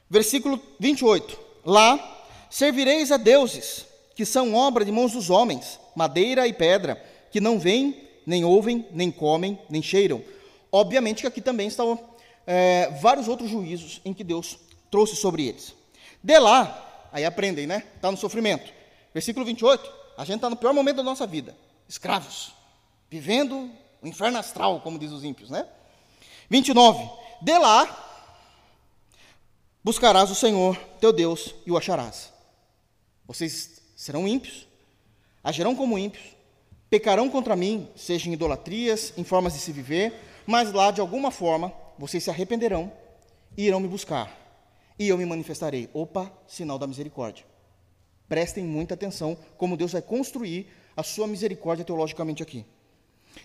versículo 28. Lá servireis a deuses, que são obra de mãos dos homens, madeira e pedra, que não veem, nem ouvem, nem comem, nem cheiram. Obviamente que aqui também estão é, vários outros juízos em que Deus trouxe sobre eles. De lá, aí aprendem, né? Está no sofrimento. Versículo 28. A gente está no pior momento da nossa vida, escravos, vivendo o inferno astral, como diz os ímpios, né? 29. De lá buscarás o Senhor teu Deus e o acharás. Vocês serão ímpios, agirão como ímpios, pecarão contra mim, seja em idolatrias, em formas de se viver, mas lá de alguma forma vocês se arrependerão e irão me buscar, e eu me manifestarei. Opa, sinal da misericórdia. Prestem muita atenção como Deus vai construir a sua misericórdia teologicamente aqui.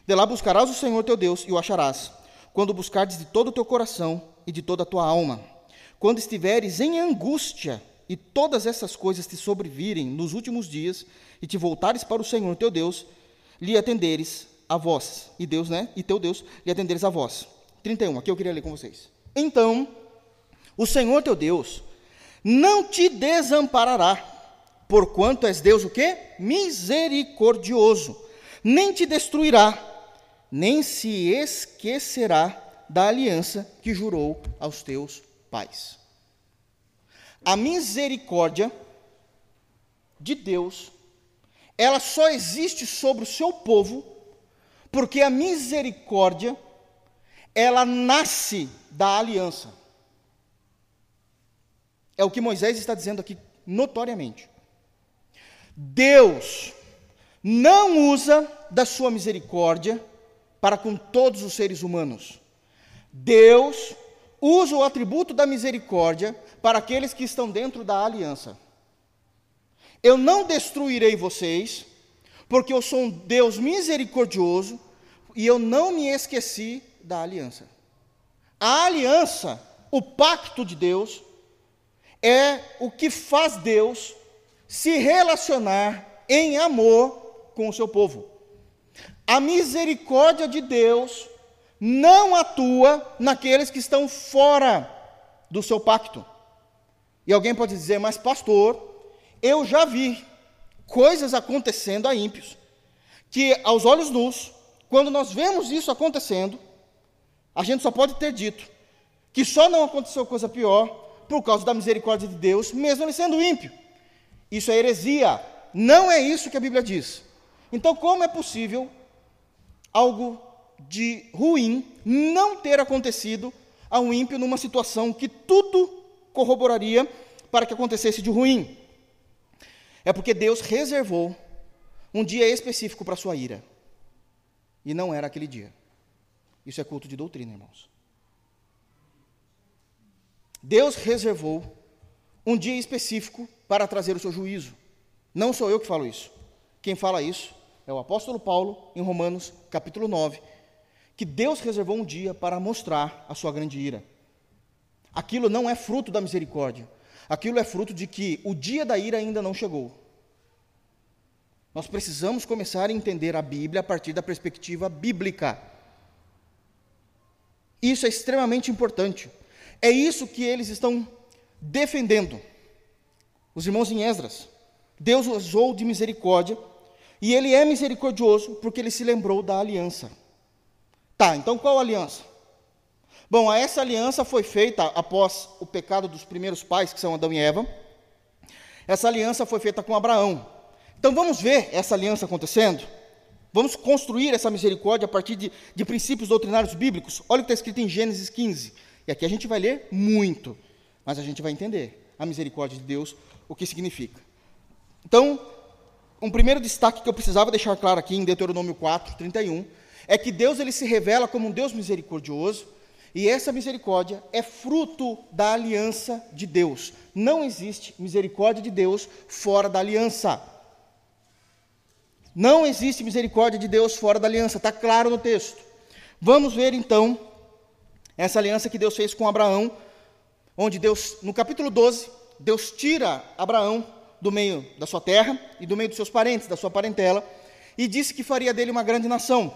De lá buscarás o Senhor teu Deus e o acharás, quando buscardes de todo o teu coração e de toda a tua alma. Quando estiveres em angústia e todas essas coisas te sobrevirem nos últimos dias e te voltares para o Senhor teu Deus, lhe atenderes a voz. E Deus, né? E teu Deus lhe atenderes a voz. 31, aqui eu queria ler com vocês. Então, o Senhor teu Deus não te desamparará, porquanto és Deus o quê? Misericordioso. Nem te destruirá, nem se esquecerá da aliança que jurou aos teus pais. A misericórdia de Deus, ela só existe sobre o seu povo, porque a misericórdia, ela nasce da aliança. É o que Moisés está dizendo aqui notoriamente. Deus não usa da sua misericórdia para com todos os seres humanos. Deus usa o atributo da misericórdia para aqueles que estão dentro da aliança. Eu não destruirei vocês, porque eu sou um Deus misericordioso e eu não me esqueci da aliança. A aliança, o pacto de Deus, é o que faz Deus se relacionar em amor com o seu povo. A misericórdia de Deus não atua naqueles que estão fora do seu pacto. E alguém pode dizer, mas pastor, eu já vi coisas acontecendo a ímpios, que aos olhos nus, quando nós vemos isso acontecendo, a gente só pode ter dito que só não aconteceu coisa pior por causa da misericórdia de Deus, mesmo ele sendo ímpio. Isso é heresia. Não é isso que a Bíblia diz. Então, como é possível algo de ruim não ter acontecido a um ímpio numa situação que tudo corroboraria para que acontecesse de ruim. É porque Deus reservou um dia específico para a sua ira. E não era aquele dia. Isso é culto de doutrina, irmãos. Deus reservou um dia específico para trazer o seu juízo. Não sou eu que falo isso. Quem fala isso é o apóstolo Paulo, em Romanos, capítulo 9, que Deus reservou um dia para mostrar a sua grande ira. Aquilo não é fruto da misericórdia, aquilo é fruto de que o dia da ira ainda não chegou. Nós precisamos começar a entender a Bíblia a partir da perspectiva bíblica. Isso é extremamente importante. É isso que eles estão defendendo. Os irmãos em Esdras. Deus usou de misericórdia, e ele é misericordioso porque ele se lembrou da aliança. Tá, então qual aliança? Bom, essa aliança foi feita após o pecado dos primeiros pais, que são Adão e Eva. Essa aliança foi feita com Abraão. Então vamos ver essa aliança acontecendo? Vamos construir essa misericórdia a partir de, de princípios doutrinários bíblicos. Olha o que está escrito em Gênesis 15. E aqui a gente vai ler muito, mas a gente vai entender a misericórdia de Deus, o que significa. Então, um primeiro destaque que eu precisava deixar claro aqui em Deuteronômio 4, 31, é que Deus ele se revela como um Deus misericordioso, e essa misericórdia é fruto da aliança de Deus. Não existe misericórdia de Deus fora da aliança. Não existe misericórdia de Deus fora da aliança, está claro no texto. Vamos ver então essa aliança que Deus fez com Abraão, onde Deus, no capítulo 12, Deus tira Abraão do meio da sua terra e do meio dos seus parentes, da sua parentela, e disse que faria dele uma grande nação.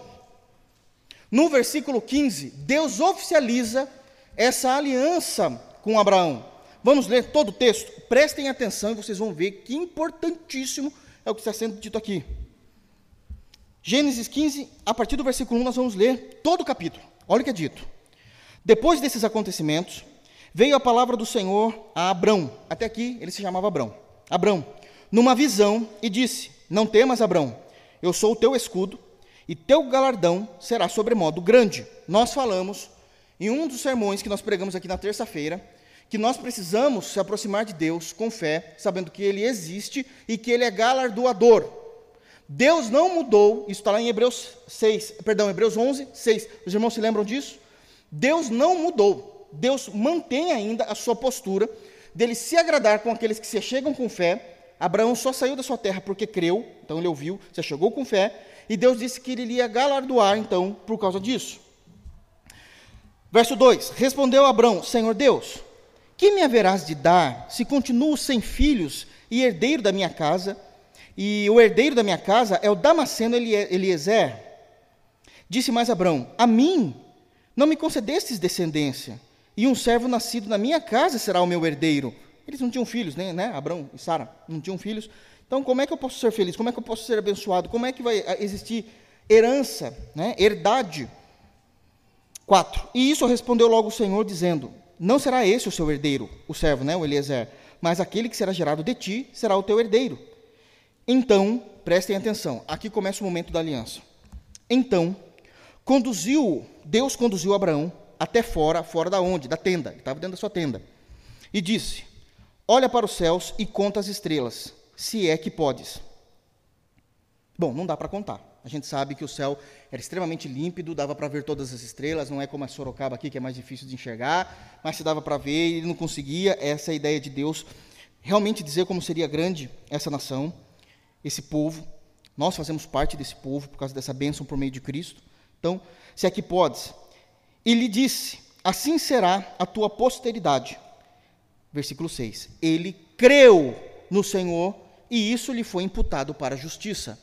No versículo 15, Deus oficializa essa aliança com Abraão. Vamos ler todo o texto? Prestem atenção e vocês vão ver que importantíssimo é o que está sendo dito aqui. Gênesis 15, a partir do versículo 1, nós vamos ler todo o capítulo. Olha o que é dito. Depois desses acontecimentos, veio a palavra do Senhor a Abrão. Até aqui ele se chamava Abrão. Abrão, numa visão, e disse: Não temas, Abrão, eu sou o teu escudo e teu galardão será sobremodo grande. Nós falamos em um dos sermões que nós pregamos aqui na terça-feira, que nós precisamos se aproximar de Deus com fé, sabendo que Ele existe e que Ele é galardoador. Deus não mudou, isso está lá em Hebreus 6, perdão, Hebreus 11, 6. Os irmãos se lembram disso? Deus não mudou. Deus mantém ainda a sua postura dele se agradar com aqueles que se chegam com fé. Abraão só saiu da sua terra porque creu, então ele ouviu, se chegou com fé, e Deus disse que ele iria galardoar, então, por causa disso. Verso 2: Respondeu Abrão: Senhor Deus, que me haverás de dar se continuo sem filhos e herdeiro da minha casa? E o herdeiro da minha casa é o Damasceno Eliezer. Disse mais Abrão: A mim não me concedestes descendência, e um servo nascido na minha casa será o meu herdeiro. Eles não tinham filhos, né? né? Abrão e Sara não tinham filhos. Então, como é que eu posso ser feliz? Como é que eu posso ser abençoado? Como é que vai existir herança, né? herdade? 4. E isso respondeu logo o Senhor, dizendo: Não será esse o seu herdeiro, o servo, né? o Eliezer, mas aquele que será gerado de ti será o teu herdeiro. Então, prestem atenção, aqui começa o momento da aliança. Então, conduziu, Deus conduziu Abraão até fora, fora da onde? Da tenda, ele estava dentro da sua tenda. E disse: Olha para os céus e conta as estrelas, se é que podes. Bom, não dá para contar. A gente sabe que o céu era extremamente límpido, dava para ver todas as estrelas, não é como a Sorocaba aqui, que é mais difícil de enxergar, mas se dava para ver, ele não conseguia. Essa é a ideia de Deus, realmente dizer como seria grande essa nação esse povo. Nós fazemos parte desse povo por causa dessa bênção por meio de Cristo. Então, se aqui podes. E lhe disse: Assim será a tua posteridade. Versículo 6. Ele creu no Senhor e isso lhe foi imputado para a justiça.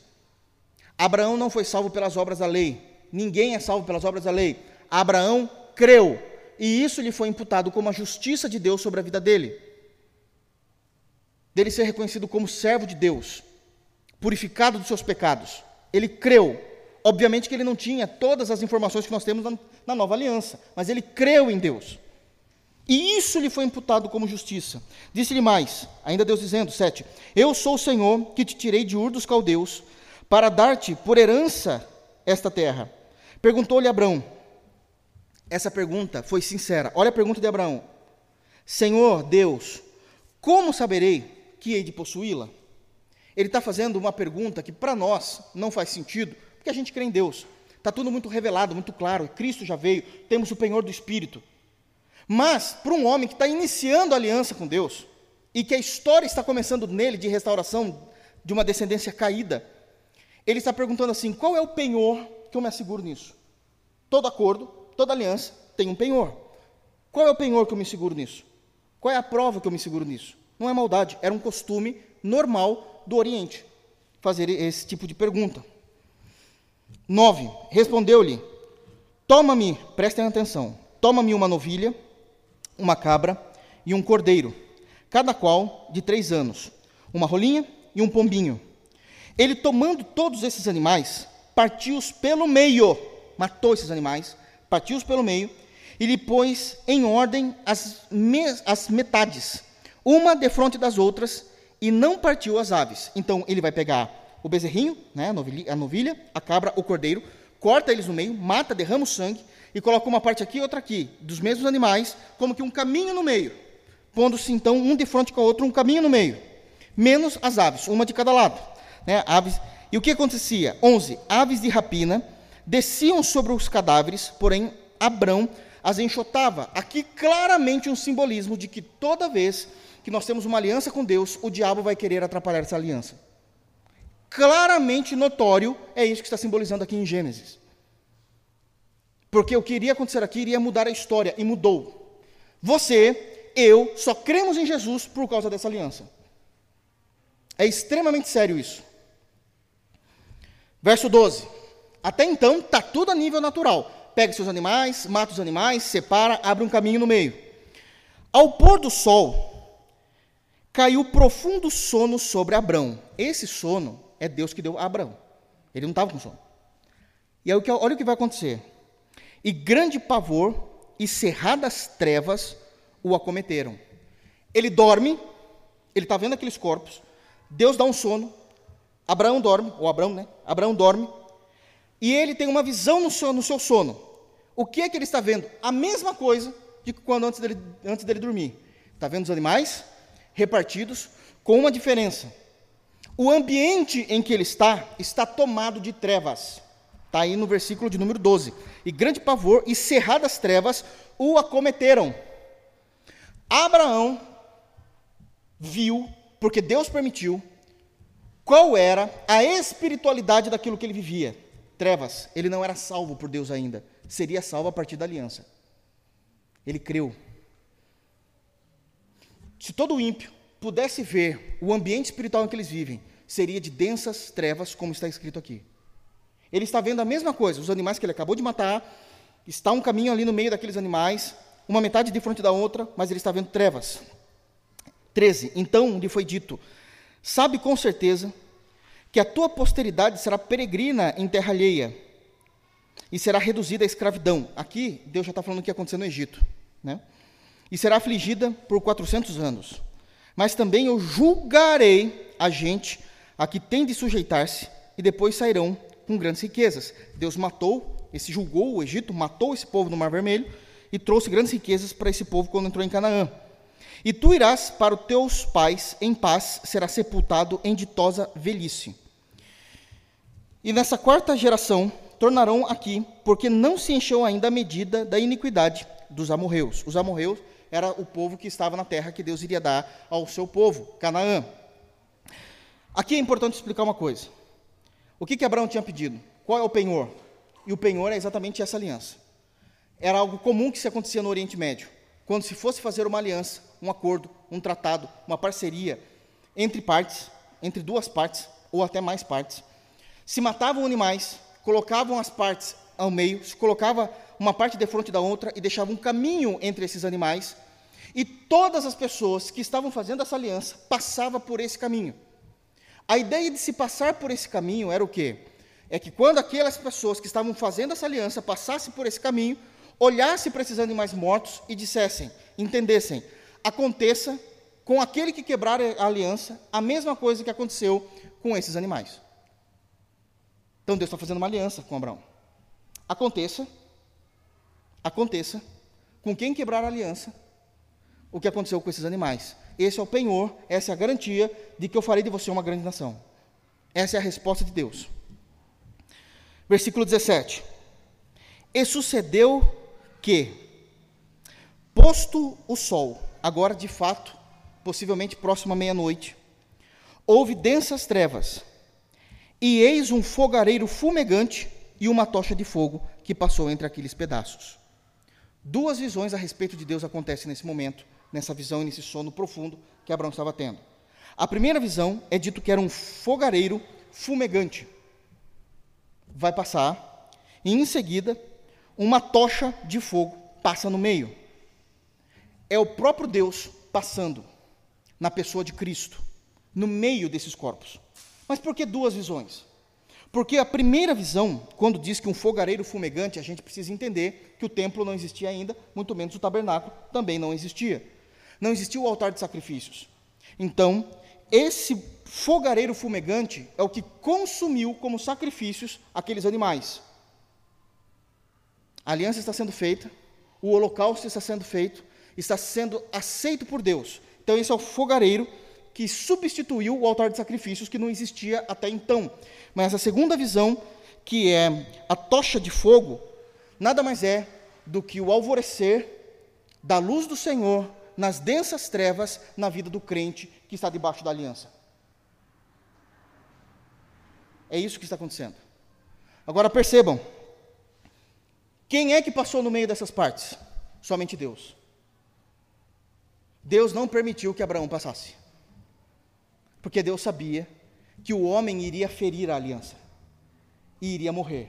Abraão não foi salvo pelas obras da lei. Ninguém é salvo pelas obras da lei. Abraão creu e isso lhe foi imputado como a justiça de Deus sobre a vida dele. Dele ser reconhecido como servo de Deus purificado dos seus pecados. Ele creu. Obviamente que ele não tinha todas as informações que nós temos na, na nova aliança, mas ele creu em Deus. E isso lhe foi imputado como justiça. Disse-lhe mais, ainda Deus dizendo, 7: Eu sou o Senhor que te tirei de Ur dos Caldeus, para dar-te por herança esta terra. Perguntou-lhe Abraão. Essa pergunta foi sincera. Olha a pergunta de Abraão: Senhor Deus, como saberei que hei de possuí-la? Ele está fazendo uma pergunta que para nós não faz sentido, porque a gente crê em Deus. Está tudo muito revelado, muito claro. Cristo já veio, temos o penhor do Espírito. Mas, para um homem que está iniciando a aliança com Deus, e que a história está começando nele de restauração de uma descendência caída, ele está perguntando assim: qual é o penhor que eu me asseguro nisso? Todo acordo, toda aliança tem um penhor. Qual é o penhor que eu me seguro nisso? Qual é a prova que eu me seguro nisso? Não é maldade, era um costume normal do Oriente fazer esse tipo de pergunta. 9. Respondeu-lhe: Toma-me, prestem atenção, toma-me uma novilha, uma cabra e um cordeiro, cada qual de três anos, uma rolinha e um pombinho. Ele, tomando todos esses animais, partiu-os pelo meio, matou esses animais, partiu-os pelo meio, e lhe pôs em ordem as, me as metades, uma defronte das outras, e não partiu as aves. Então ele vai pegar o bezerrinho, né, a novilha, a cabra, o cordeiro, corta eles no meio, mata, derrama o sangue e coloca uma parte aqui e outra aqui, dos mesmos animais, como que um caminho no meio, pondo-se então um de frente com o outro, um caminho no meio, menos as aves, uma de cada lado. Né, aves. E o que acontecia? 11. Aves de rapina desciam sobre os cadáveres, porém Abrão as enxotava. Aqui claramente um simbolismo de que toda vez que nós temos uma aliança com Deus, o diabo vai querer atrapalhar essa aliança. Claramente notório é isso que está simbolizando aqui em Gênesis. Porque o que iria acontecer aqui iria mudar a história, e mudou. Você, eu, só cremos em Jesus por causa dessa aliança. É extremamente sério isso. Verso 12. Até então, está tudo a nível natural. Pega seus animais, mata os animais, separa, abre um caminho no meio. Ao pôr do sol, caiu profundo sono sobre Abrão. Esse sono é Deus que deu a Abrão. Ele não estava com sono. E aí, olha o que vai acontecer. E grande pavor e cerradas trevas o acometeram. Ele dorme, ele está vendo aqueles corpos, Deus dá um sono, Abraão dorme, ou Abraão, né? Abraão dorme, e ele tem uma visão no seu, no seu sono. O que é que ele está vendo? A mesma coisa de quando antes dele, antes dele dormir. Está vendo os animais, repartidos, com uma diferença. O ambiente em que ele está está tomado de trevas. Está aí no versículo de número 12. E grande pavor e cerradas trevas o acometeram. Abraão viu, porque Deus permitiu, qual era a espiritualidade daquilo que ele vivia. Trevas. Ele não era salvo por Deus ainda. Seria salvo a partir da aliança. Ele creu. Se todo ímpio pudesse ver o ambiente espiritual em que eles vivem, seria de densas trevas, como está escrito aqui. Ele está vendo a mesma coisa, os animais que ele acabou de matar, está um caminho ali no meio daqueles animais, uma metade de frente da outra, mas ele está vendo trevas. 13. Então lhe foi dito: Sabe com certeza que a tua posteridade será peregrina em terra alheia e será reduzida à escravidão. Aqui, Deus já está falando o que aconteceu no Egito. Né? E será afligida por 400 anos. Mas também eu julgarei a gente a que tem de sujeitar-se, e depois sairão com grandes riquezas. Deus matou, esse julgou o Egito, matou esse povo no Mar Vermelho, e trouxe grandes riquezas para esse povo quando entrou em Canaã. E tu irás para os teus pais em paz, será sepultado em ditosa velhice. E nessa quarta geração tornarão aqui, porque não se encheu ainda a medida da iniquidade dos amorreus. Os amorreus era o povo que estava na terra que Deus iria dar ao seu povo, Canaã. Aqui é importante explicar uma coisa. O que, que Abraão tinha pedido? Qual é o penhor? E o penhor é exatamente essa aliança. Era algo comum que se acontecia no Oriente Médio. Quando se fosse fazer uma aliança, um acordo, um tratado, uma parceria entre partes, entre duas partes ou até mais partes, se matavam animais, colocavam as partes ao meio, se colocava uma parte de frente da outra e deixava um caminho entre esses animais, e todas as pessoas que estavam fazendo essa aliança passavam por esse caminho. A ideia de se passar por esse caminho era o quê? É que quando aquelas pessoas que estavam fazendo essa aliança passassem por esse caminho, olhassem para esses animais mortos e dissessem, entendessem, aconteça com aquele que quebrar a aliança a mesma coisa que aconteceu com esses animais. Então Deus está fazendo uma aliança com Abraão. Aconteça, aconteça, com quem quebrar a aliança, o que aconteceu com esses animais. Esse é o penhor, essa é a garantia de que eu farei de você uma grande nação. Essa é a resposta de Deus. Versículo 17. E sucedeu que, posto o sol, agora de fato, possivelmente próximo à meia-noite, houve densas trevas e eis um fogareiro fumegante e uma tocha de fogo que passou entre aqueles pedaços. Duas visões a respeito de Deus acontecem nesse momento, nessa visão e nesse sono profundo que Abraão estava tendo. A primeira visão é dito que era um fogareiro fumegante. Vai passar, e em seguida, uma tocha de fogo passa no meio. É o próprio Deus passando na pessoa de Cristo, no meio desses corpos. Mas por que duas visões? Porque a primeira visão, quando diz que um fogareiro fumegante, a gente precisa entender que o templo não existia ainda, muito menos o tabernáculo também não existia. Não existia o altar de sacrifícios. Então, esse fogareiro fumegante é o que consumiu como sacrifícios aqueles animais. A aliança está sendo feita, o holocausto está sendo feito, está sendo aceito por Deus. Então, esse é o fogareiro que substituiu o altar de sacrifícios que não existia até então. Mas a segunda visão, que é a tocha de fogo, nada mais é do que o alvorecer da luz do Senhor nas densas trevas na vida do crente que está debaixo da aliança. É isso que está acontecendo. Agora percebam, quem é que passou no meio dessas partes? Somente Deus. Deus não permitiu que Abraão passasse. Porque Deus sabia que o homem iria ferir a aliança e iria morrer.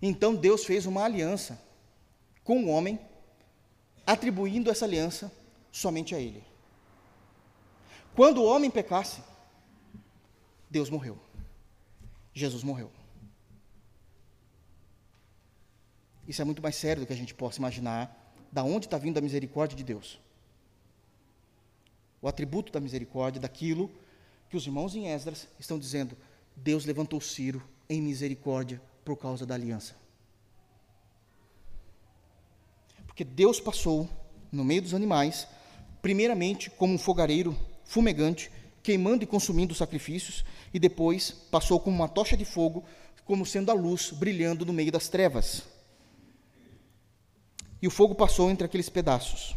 Então Deus fez uma aliança com o homem, atribuindo essa aliança somente a ele. Quando o homem pecasse, Deus morreu. Jesus morreu. Isso é muito mais sério do que a gente possa imaginar. Da onde está vindo a misericórdia de Deus? O atributo da misericórdia, daquilo que os irmãos em Esdras estão dizendo: Deus levantou Ciro em misericórdia por causa da aliança. Porque Deus passou no meio dos animais, primeiramente como um fogareiro fumegante, queimando e consumindo os sacrifícios, e depois passou como uma tocha de fogo, como sendo a luz brilhando no meio das trevas. E o fogo passou entre aqueles pedaços.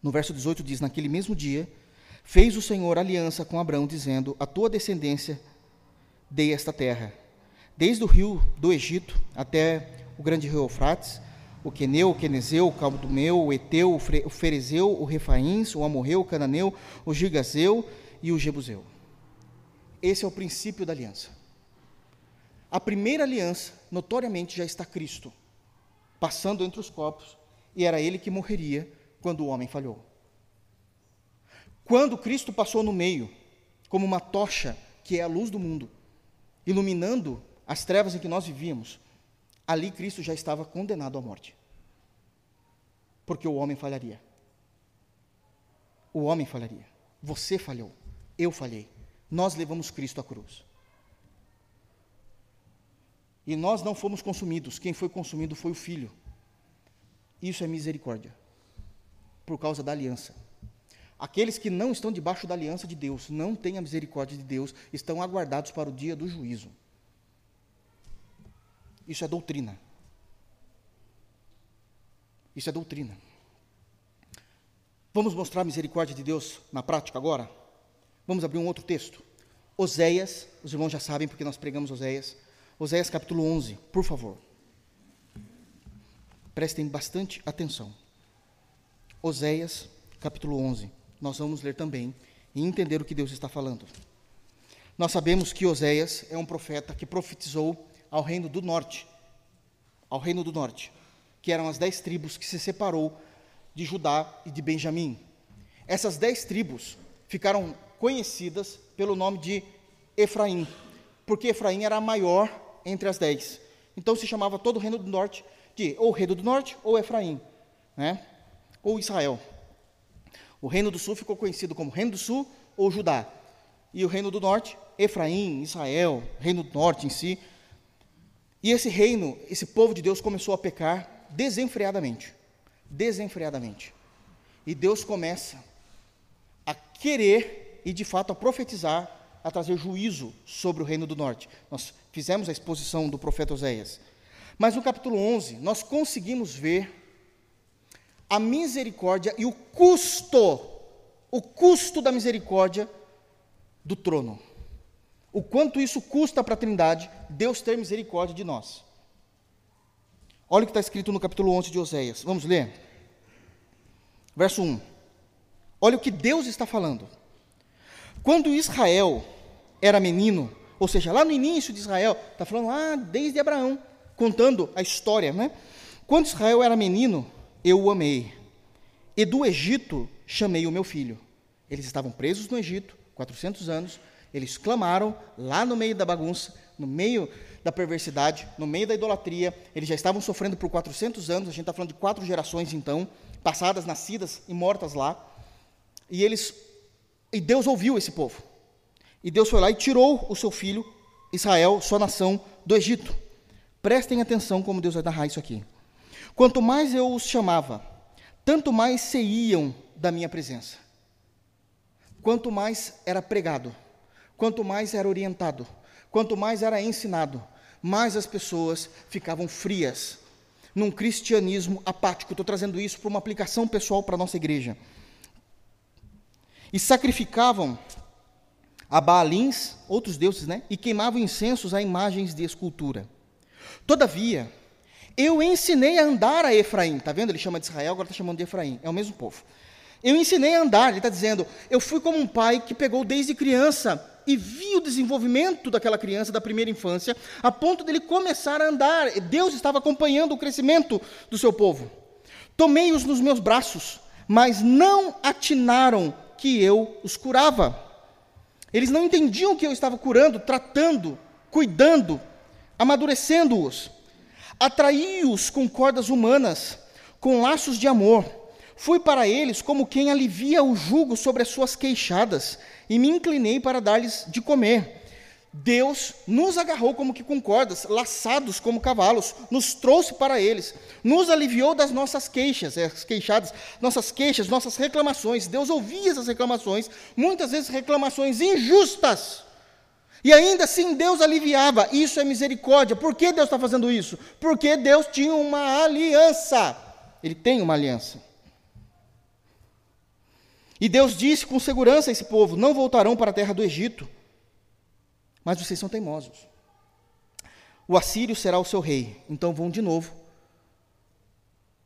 No verso 18 diz: Naquele mesmo dia fez o Senhor aliança com Abraão, dizendo: A tua descendência dei esta terra, desde o rio do Egito até o grande rio Eufrates, o Queneu, o Quenezeu, o Caldumeu, o Eteu, o Ferezeu, o Refaíns, o Amorreu, o Cananeu, o Gigazeu e o Jebuseu. Esse é o princípio da aliança. A primeira aliança, notoriamente, já está Cristo, passando entre os corpos, e era ele que morreria quando o homem falhou. Quando Cristo passou no meio, como uma tocha que é a luz do mundo, iluminando as trevas em que nós vivíamos, ali Cristo já estava condenado à morte. Porque o homem falharia. O homem falharia. Você falhou. Eu falhei. Nós levamos Cristo à cruz. E nós não fomos consumidos. Quem foi consumido foi o Filho. Isso é misericórdia. Por causa da aliança. Aqueles que não estão debaixo da aliança de Deus, não têm a misericórdia de Deus, estão aguardados para o dia do juízo. Isso é doutrina. Isso é doutrina. Vamos mostrar a misericórdia de Deus na prática agora? Vamos abrir um outro texto. Oséias, os irmãos já sabem porque nós pregamos Oséias. Oséias capítulo 11, por favor. Prestem bastante atenção. Oséias capítulo 11 nós vamos ler também e entender o que Deus está falando. Nós sabemos que Oséias é um profeta que profetizou ao reino do norte, ao reino do norte, que eram as dez tribos que se separou de Judá e de Benjamim. Essas dez tribos ficaram conhecidas pelo nome de Efraim, porque Efraim era a maior entre as dez. Então se chamava todo o reino do norte de ou reino do norte ou Efraim, né? ou Israel. O reino do sul ficou conhecido como Reino do Sul ou Judá. E o reino do norte, Efraim, Israel, reino do norte em si. E esse reino, esse povo de Deus começou a pecar desenfreadamente. Desenfreadamente. E Deus começa a querer e de fato a profetizar, a trazer juízo sobre o reino do norte. Nós fizemos a exposição do profeta Oséias. Mas no capítulo 11, nós conseguimos ver a misericórdia e o custo, o custo da misericórdia do trono. O quanto isso custa para a Trindade, Deus ter misericórdia de nós. Olha o que está escrito no capítulo 11 de Oséias. Vamos ler? Verso 1. Olha o que Deus está falando. Quando Israel era menino, ou seja, lá no início de Israel, está falando lá desde Abraão, contando a história, né? Quando Israel era menino, eu o amei. E do Egito chamei o meu filho. Eles estavam presos no Egito, 400 anos, eles clamaram lá no meio da bagunça, no meio da perversidade, no meio da idolatria, eles já estavam sofrendo por 400 anos, a gente está falando de quatro gerações então, passadas, nascidas e mortas lá, e eles, e Deus ouviu esse povo, e Deus foi lá e tirou o seu filho, Israel, sua nação, do Egito. Prestem atenção como Deus vai narrar isso aqui. Quanto mais eu os chamava, tanto mais se iam da minha presença. Quanto mais era pregado, quanto mais era orientado, quanto mais era ensinado, mais as pessoas ficavam frias num cristianismo apático. Estou trazendo isso para uma aplicação pessoal para a nossa igreja. E sacrificavam a Baalins, outros deuses, né? E queimavam incensos a imagens de escultura. Todavia, eu ensinei a andar a Efraim. Está vendo? Ele chama de Israel, agora está chamando de Efraim. É o mesmo povo. Eu ensinei a andar. Ele está dizendo, eu fui como um pai que pegou desde criança e viu o desenvolvimento daquela criança da primeira infância, a ponto dele começar a andar. Deus estava acompanhando o crescimento do seu povo. Tomei-os nos meus braços, mas não atinaram que eu os curava. Eles não entendiam que eu estava curando, tratando, cuidando, amadurecendo-os. Atraí-os com cordas humanas, com laços de amor. Fui para eles como quem alivia o jugo sobre as suas queixadas, e me inclinei para dar-lhes de comer. Deus nos agarrou como que com cordas, laçados como cavalos, nos trouxe para eles, nos aliviou das nossas queixas, as queixadas, nossas queixas, nossas reclamações. Deus ouvia essas reclamações, muitas vezes reclamações injustas. E ainda assim Deus aliviava. Isso é misericórdia. Por que Deus está fazendo isso? Porque Deus tinha uma aliança. Ele tem uma aliança. E Deus disse com segurança a esse povo: Não voltarão para a terra do Egito. Mas vocês são teimosos. O assírio será o seu rei. Então vão de novo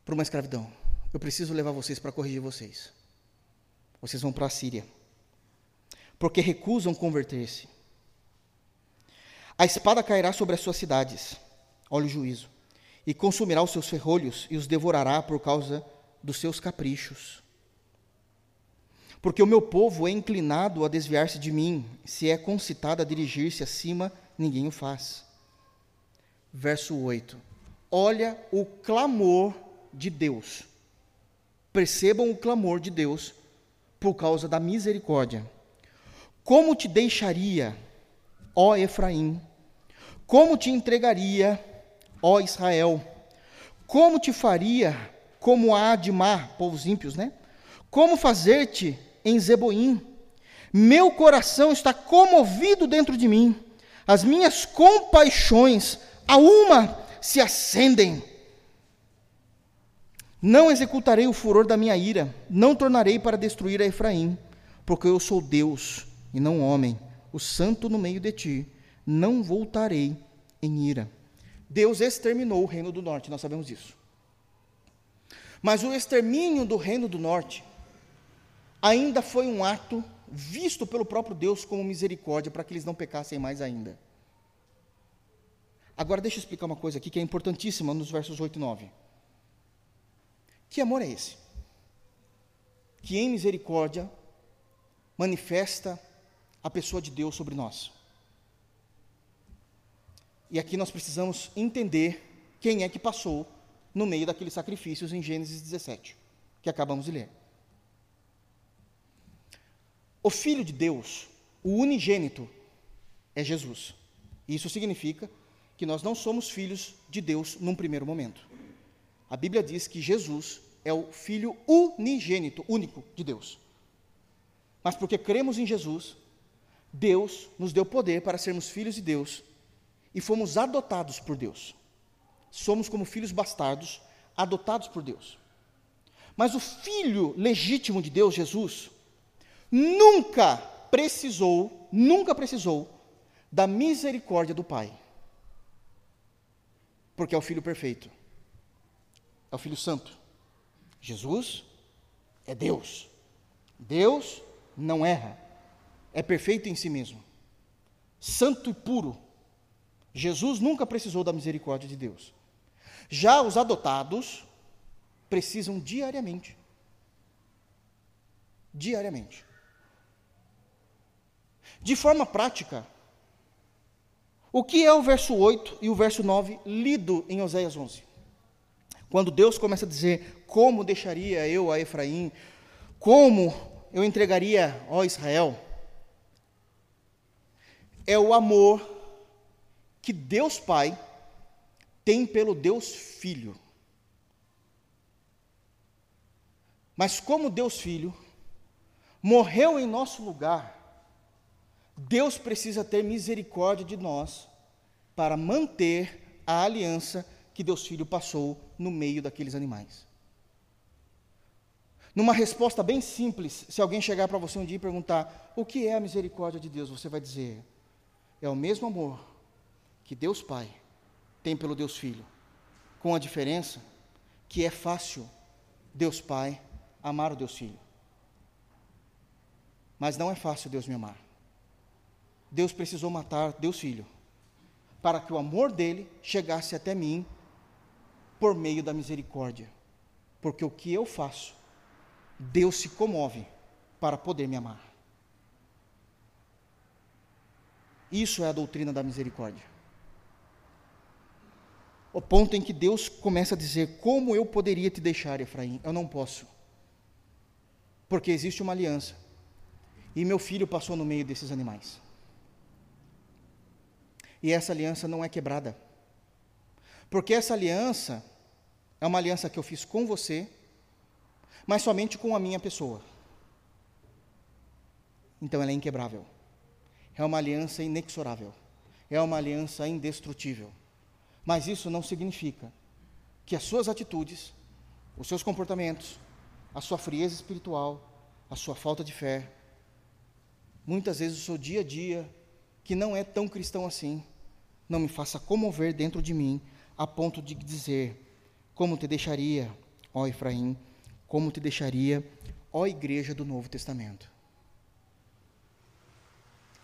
para uma escravidão. Eu preciso levar vocês para corrigir vocês. Vocês vão para a Síria. Porque recusam converter-se. A espada cairá sobre as suas cidades, olha o juízo, e consumirá os seus ferrolhos e os devorará por causa dos seus caprichos. Porque o meu povo é inclinado a desviar-se de mim, se é concitado a dirigir-se acima, ninguém o faz. Verso 8. Olha o clamor de Deus. Percebam o clamor de Deus por causa da misericórdia. Como te deixaria, ó Efraim? Como te entregaria, ó Israel? Como te faria como a Admar, povos ímpios, né? Como fazer-te em Zeboim? Meu coração está comovido dentro de mim. As minhas compaixões a uma se acendem. Não executarei o furor da minha ira, não tornarei para destruir a Efraim, porque eu sou Deus e não homem, o santo no meio de ti, não voltarei em ira. Deus exterminou o reino do norte, nós sabemos disso. Mas o extermínio do reino do norte ainda foi um ato visto pelo próprio Deus como misericórdia para que eles não pecassem mais ainda. Agora deixa eu explicar uma coisa aqui que é importantíssima nos versos 8 e 9. Que amor é esse? Que em misericórdia manifesta a pessoa de Deus sobre nós. E aqui nós precisamos entender quem é que passou no meio daqueles sacrifícios em Gênesis 17, que acabamos de ler. O Filho de Deus, o unigênito, é Jesus. Isso significa que nós não somos filhos de Deus num primeiro momento. A Bíblia diz que Jesus é o Filho unigênito, único de Deus. Mas porque cremos em Jesus, Deus nos deu poder para sermos filhos de Deus e fomos adotados por Deus. Somos como filhos bastardos, adotados por Deus. Mas o filho legítimo de Deus, Jesus, nunca precisou, nunca precisou da misericórdia do Pai. Porque é o filho perfeito. É o filho santo. Jesus é Deus. Deus não erra. É perfeito em si mesmo. Santo e puro. Jesus nunca precisou da misericórdia de Deus. Já os adotados precisam diariamente. Diariamente. De forma prática, o que é o verso 8 e o verso 9 lido em Oséias 11? Quando Deus começa a dizer: Como deixaria eu a Efraim? Como eu entregaria, ó Israel? É o amor que Deus Pai tem pelo Deus Filho. Mas como Deus Filho morreu em nosso lugar, Deus precisa ter misericórdia de nós para manter a aliança que Deus Filho passou no meio daqueles animais. Numa resposta bem simples, se alguém chegar para você um dia e perguntar o que é a misericórdia de Deus, você vai dizer: é o mesmo amor que Deus Pai tem pelo Deus Filho, com a diferença que é fácil Deus Pai amar o Deus Filho. Mas não é fácil Deus me amar. Deus precisou matar Deus Filho, para que o amor dele chegasse até mim por meio da misericórdia. Porque o que eu faço, Deus se comove para poder me amar. Isso é a doutrina da misericórdia. O ponto em que Deus começa a dizer: Como eu poderia te deixar, Efraim? Eu não posso. Porque existe uma aliança. E meu filho passou no meio desses animais. E essa aliança não é quebrada. Porque essa aliança é uma aliança que eu fiz com você, mas somente com a minha pessoa. Então ela é inquebrável. É uma aliança inexorável. É uma aliança indestrutível. Mas isso não significa que as suas atitudes, os seus comportamentos, a sua frieza espiritual, a sua falta de fé, muitas vezes o seu dia a dia, que não é tão cristão assim, não me faça comover dentro de mim, a ponto de dizer: Como te deixaria, ó Efraim, como te deixaria, ó igreja do Novo Testamento.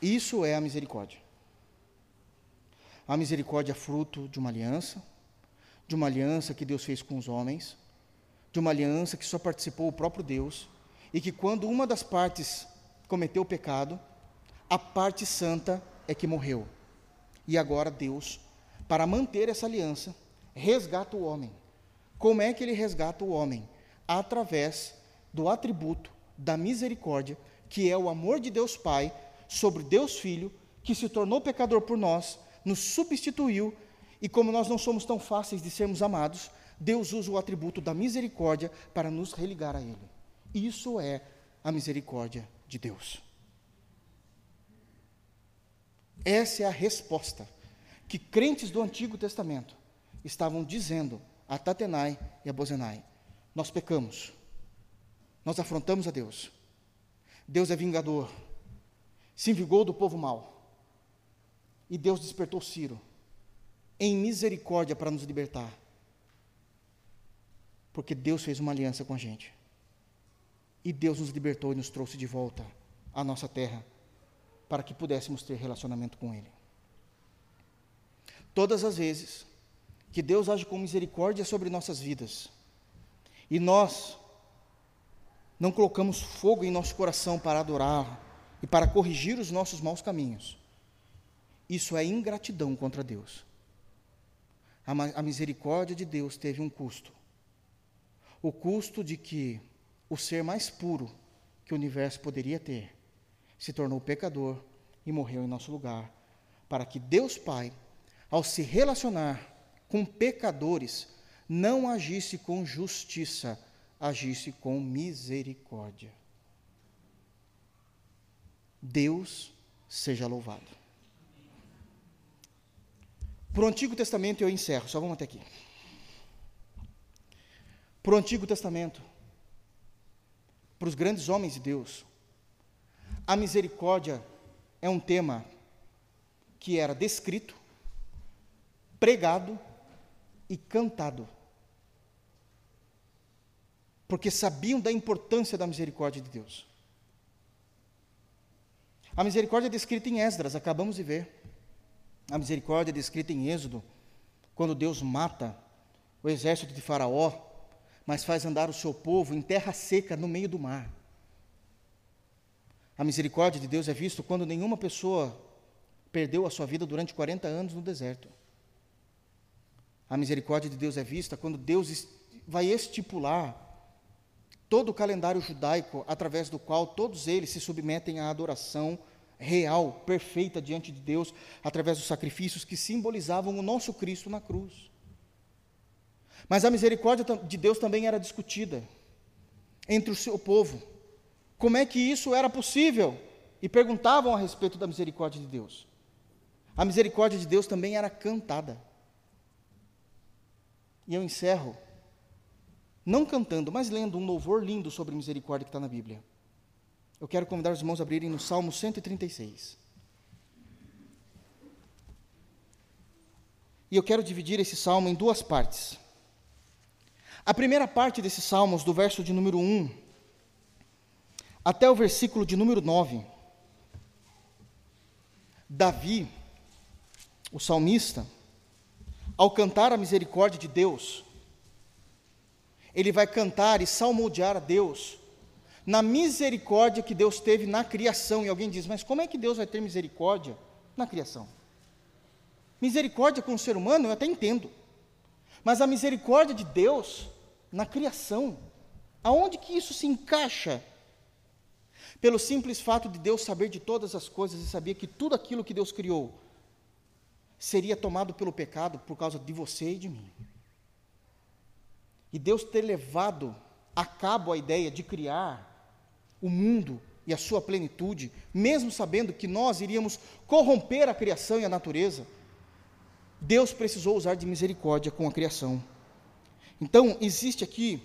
Isso é a misericórdia. A misericórdia é fruto de uma aliança, de uma aliança que Deus fez com os homens, de uma aliança que só participou o próprio Deus, e que quando uma das partes cometeu o pecado, a parte santa é que morreu. E agora Deus, para manter essa aliança, resgata o homem. Como é que ele resgata o homem? Através do atributo da misericórdia, que é o amor de Deus Pai sobre Deus Filho, que se tornou pecador por nós, nos substituiu, e como nós não somos tão fáceis de sermos amados, Deus usa o atributo da misericórdia para nos religar a Ele. Isso é a misericórdia de Deus. Essa é a resposta que crentes do Antigo Testamento estavam dizendo a Tatenai e a Bozenai: Nós pecamos, nós afrontamos a Deus, Deus é vingador, se vingou do povo mau, e Deus despertou Ciro em misericórdia para nos libertar, porque Deus fez uma aliança com a gente, e Deus nos libertou e nos trouxe de volta à nossa terra, para que pudéssemos ter relacionamento com Ele. Todas as vezes que Deus age com misericórdia sobre nossas vidas, e nós não colocamos fogo em nosso coração para adorar e para corrigir os nossos maus caminhos, isso é ingratidão contra Deus. A, a misericórdia de Deus teve um custo. O custo de que o ser mais puro que o universo poderia ter se tornou pecador e morreu em nosso lugar, para que Deus Pai, ao se relacionar com pecadores, não agisse com justiça, agisse com misericórdia. Deus seja louvado. Para o Antigo Testamento eu encerro, só vamos até aqui. Para o Antigo Testamento, para os grandes homens de Deus, a misericórdia é um tema que era descrito, pregado e cantado. Porque sabiam da importância da misericórdia de Deus. A misericórdia é descrita em Esdras, acabamos de ver. A misericórdia é descrita em Êxodo, quando Deus mata o exército de Faraó, mas faz andar o seu povo em terra seca no meio do mar. A misericórdia de Deus é vista quando nenhuma pessoa perdeu a sua vida durante 40 anos no deserto. A misericórdia de Deus é vista quando Deus vai estipular todo o calendário judaico através do qual todos eles se submetem à adoração real, perfeita diante de Deus, através dos sacrifícios que simbolizavam o nosso Cristo na cruz. Mas a misericórdia de Deus também era discutida entre o seu povo. Como é que isso era possível? E perguntavam a respeito da misericórdia de Deus. A misericórdia de Deus também era cantada. E eu encerro, não cantando, mas lendo um louvor lindo sobre misericórdia que está na Bíblia. Eu quero convidar os irmãos a abrirem no Salmo 136. E eu quero dividir esse salmo em duas partes. A primeira parte desses salmos, do verso de número 1 até o versículo de número 9, Davi, o salmista, ao cantar a misericórdia de Deus, ele vai cantar e salmodiar a Deus na misericórdia que Deus teve na criação. E alguém diz, mas como é que Deus vai ter misericórdia na criação? Misericórdia com o ser humano eu até entendo, mas a misericórdia de Deus na criação, aonde que isso se encaixa? Pelo simples fato de Deus saber de todas as coisas e saber que tudo aquilo que Deus criou seria tomado pelo pecado por causa de você e de mim. E Deus ter levado a cabo a ideia de criar o mundo e a sua plenitude, mesmo sabendo que nós iríamos corromper a criação e a natureza, Deus precisou usar de misericórdia com a criação. Então, existe aqui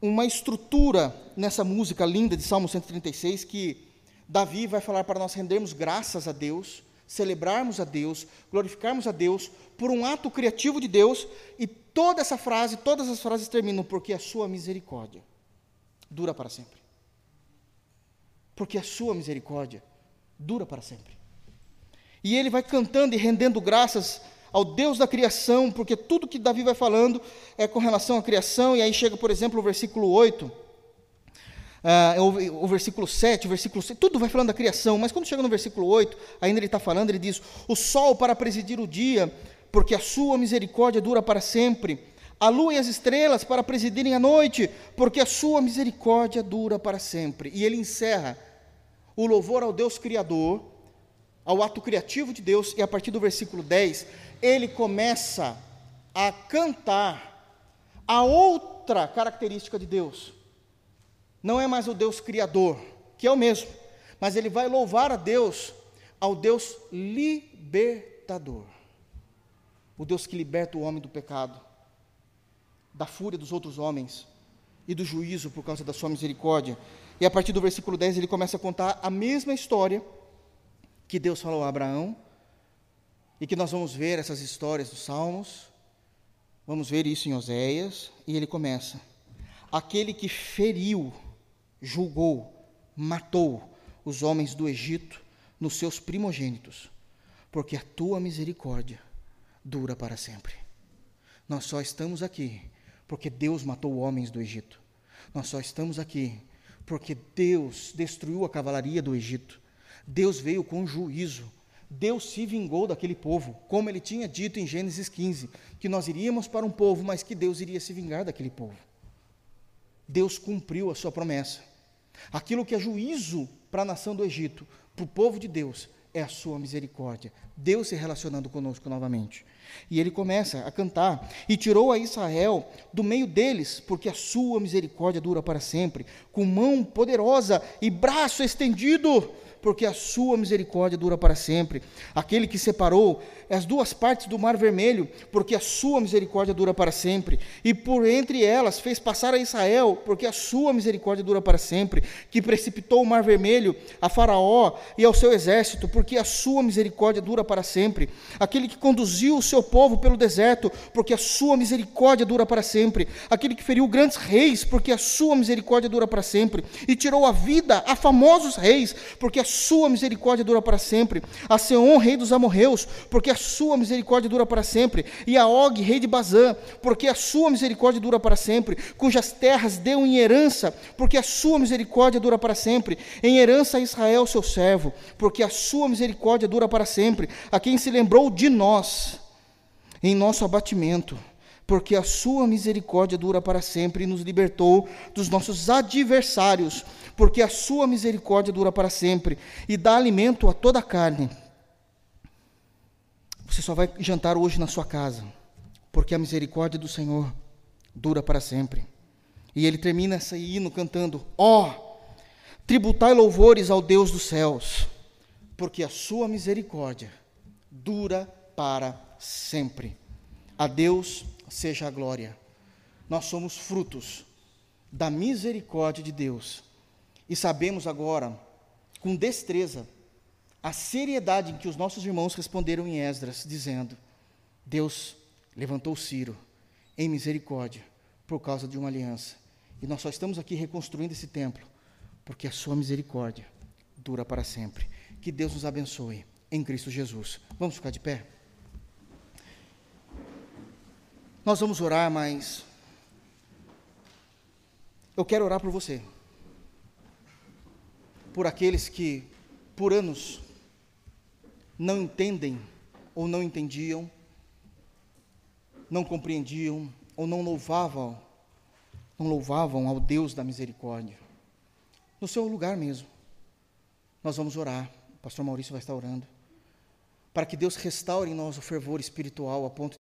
uma estrutura nessa música linda de Salmo 136 que Davi vai falar para nós rendermos graças a Deus, celebrarmos a Deus, glorificarmos a Deus por um ato criativo de Deus, e toda essa frase, todas as frases terminam porque a sua misericórdia dura para sempre. Porque a sua misericórdia dura para sempre. E ele vai cantando e rendendo graças ao Deus da criação, porque tudo que Davi vai falando é com relação à criação, e aí chega, por exemplo, o versículo 8, Uh, o, o, versículo 7, o versículo 6, tudo vai falando da criação, mas quando chega no versículo 8, ainda ele está falando, ele diz: O sol para presidir o dia, porque a sua misericórdia dura para sempre, a lua e as estrelas para presidirem a noite, porque a sua misericórdia dura para sempre. E ele encerra o louvor ao Deus Criador, ao ato criativo de Deus, e a partir do versículo 10, ele começa a cantar a outra característica de Deus não é mais o Deus criador, que é o mesmo, mas ele vai louvar a Deus, ao Deus libertador. O Deus que liberta o homem do pecado, da fúria dos outros homens e do juízo por causa da sua misericórdia. E a partir do versículo 10 ele começa a contar a mesma história que Deus falou a Abraão, e que nós vamos ver essas histórias dos Salmos, vamos ver isso em Oséias, e ele começa: aquele que feriu julgou, matou os homens do Egito nos seus primogênitos, porque a tua misericórdia dura para sempre. Nós só estamos aqui porque Deus matou homens do Egito. Nós só estamos aqui porque Deus destruiu a cavalaria do Egito. Deus veio com juízo. Deus se vingou daquele povo, como ele tinha dito em Gênesis 15, que nós iríamos para um povo, mas que Deus iria se vingar daquele povo. Deus cumpriu a sua promessa. Aquilo que é juízo para a nação do Egito, para o povo de Deus, é a sua misericórdia. Deus se relacionando conosco novamente. E ele começa a cantar: E tirou a Israel do meio deles, porque a sua misericórdia dura para sempre, com mão poderosa e braço estendido porque a sua misericórdia dura para sempre. Aquele que separou as duas partes do mar vermelho, porque a sua misericórdia dura para sempre. E por entre elas fez passar a Israel, porque a sua misericórdia dura para sempre. Que precipitou o mar vermelho a Faraó e ao seu exército, porque a sua misericórdia dura para sempre. Aquele que conduziu o seu povo pelo deserto, porque a sua misericórdia dura para sempre. Aquele que feriu grandes reis, porque a sua misericórdia dura para sempre. E tirou a vida a famosos reis, porque a sua misericórdia dura para sempre. A Seon, rei dos amorreus, porque a sua misericórdia dura para sempre. E a Og, rei de Bazã, porque a sua misericórdia dura para sempre. Cujas terras deu em herança, porque a sua misericórdia dura para sempre. Em herança a Israel, seu servo, porque a sua misericórdia dura para sempre. A quem se lembrou de nós, em nosso abatimento porque a sua misericórdia dura para sempre e nos libertou dos nossos adversários, porque a sua misericórdia dura para sempre e dá alimento a toda a carne. Você só vai jantar hoje na sua casa, porque a misericórdia do Senhor dura para sempre. E ele termina esse hino cantando: Ó, oh, tributai louvores ao Deus dos céus, porque a sua misericórdia dura para sempre. A Deus seja a glória. Nós somos frutos da misericórdia de Deus e sabemos agora, com destreza, a seriedade em que os nossos irmãos responderam em Esdras, dizendo: Deus levantou Ciro em misericórdia por causa de uma aliança. E nós só estamos aqui reconstruindo esse templo porque a sua misericórdia dura para sempre. Que Deus nos abençoe em Cristo Jesus. Vamos ficar de pé? Nós vamos orar, mas eu quero orar por você. Por aqueles que por anos não entendem ou não entendiam, não compreendiam ou não louvavam, não louvavam ao Deus da misericórdia. No seu lugar mesmo. Nós vamos orar. O pastor Maurício vai estar orando para que Deus restaure em nós o fervor espiritual a ponto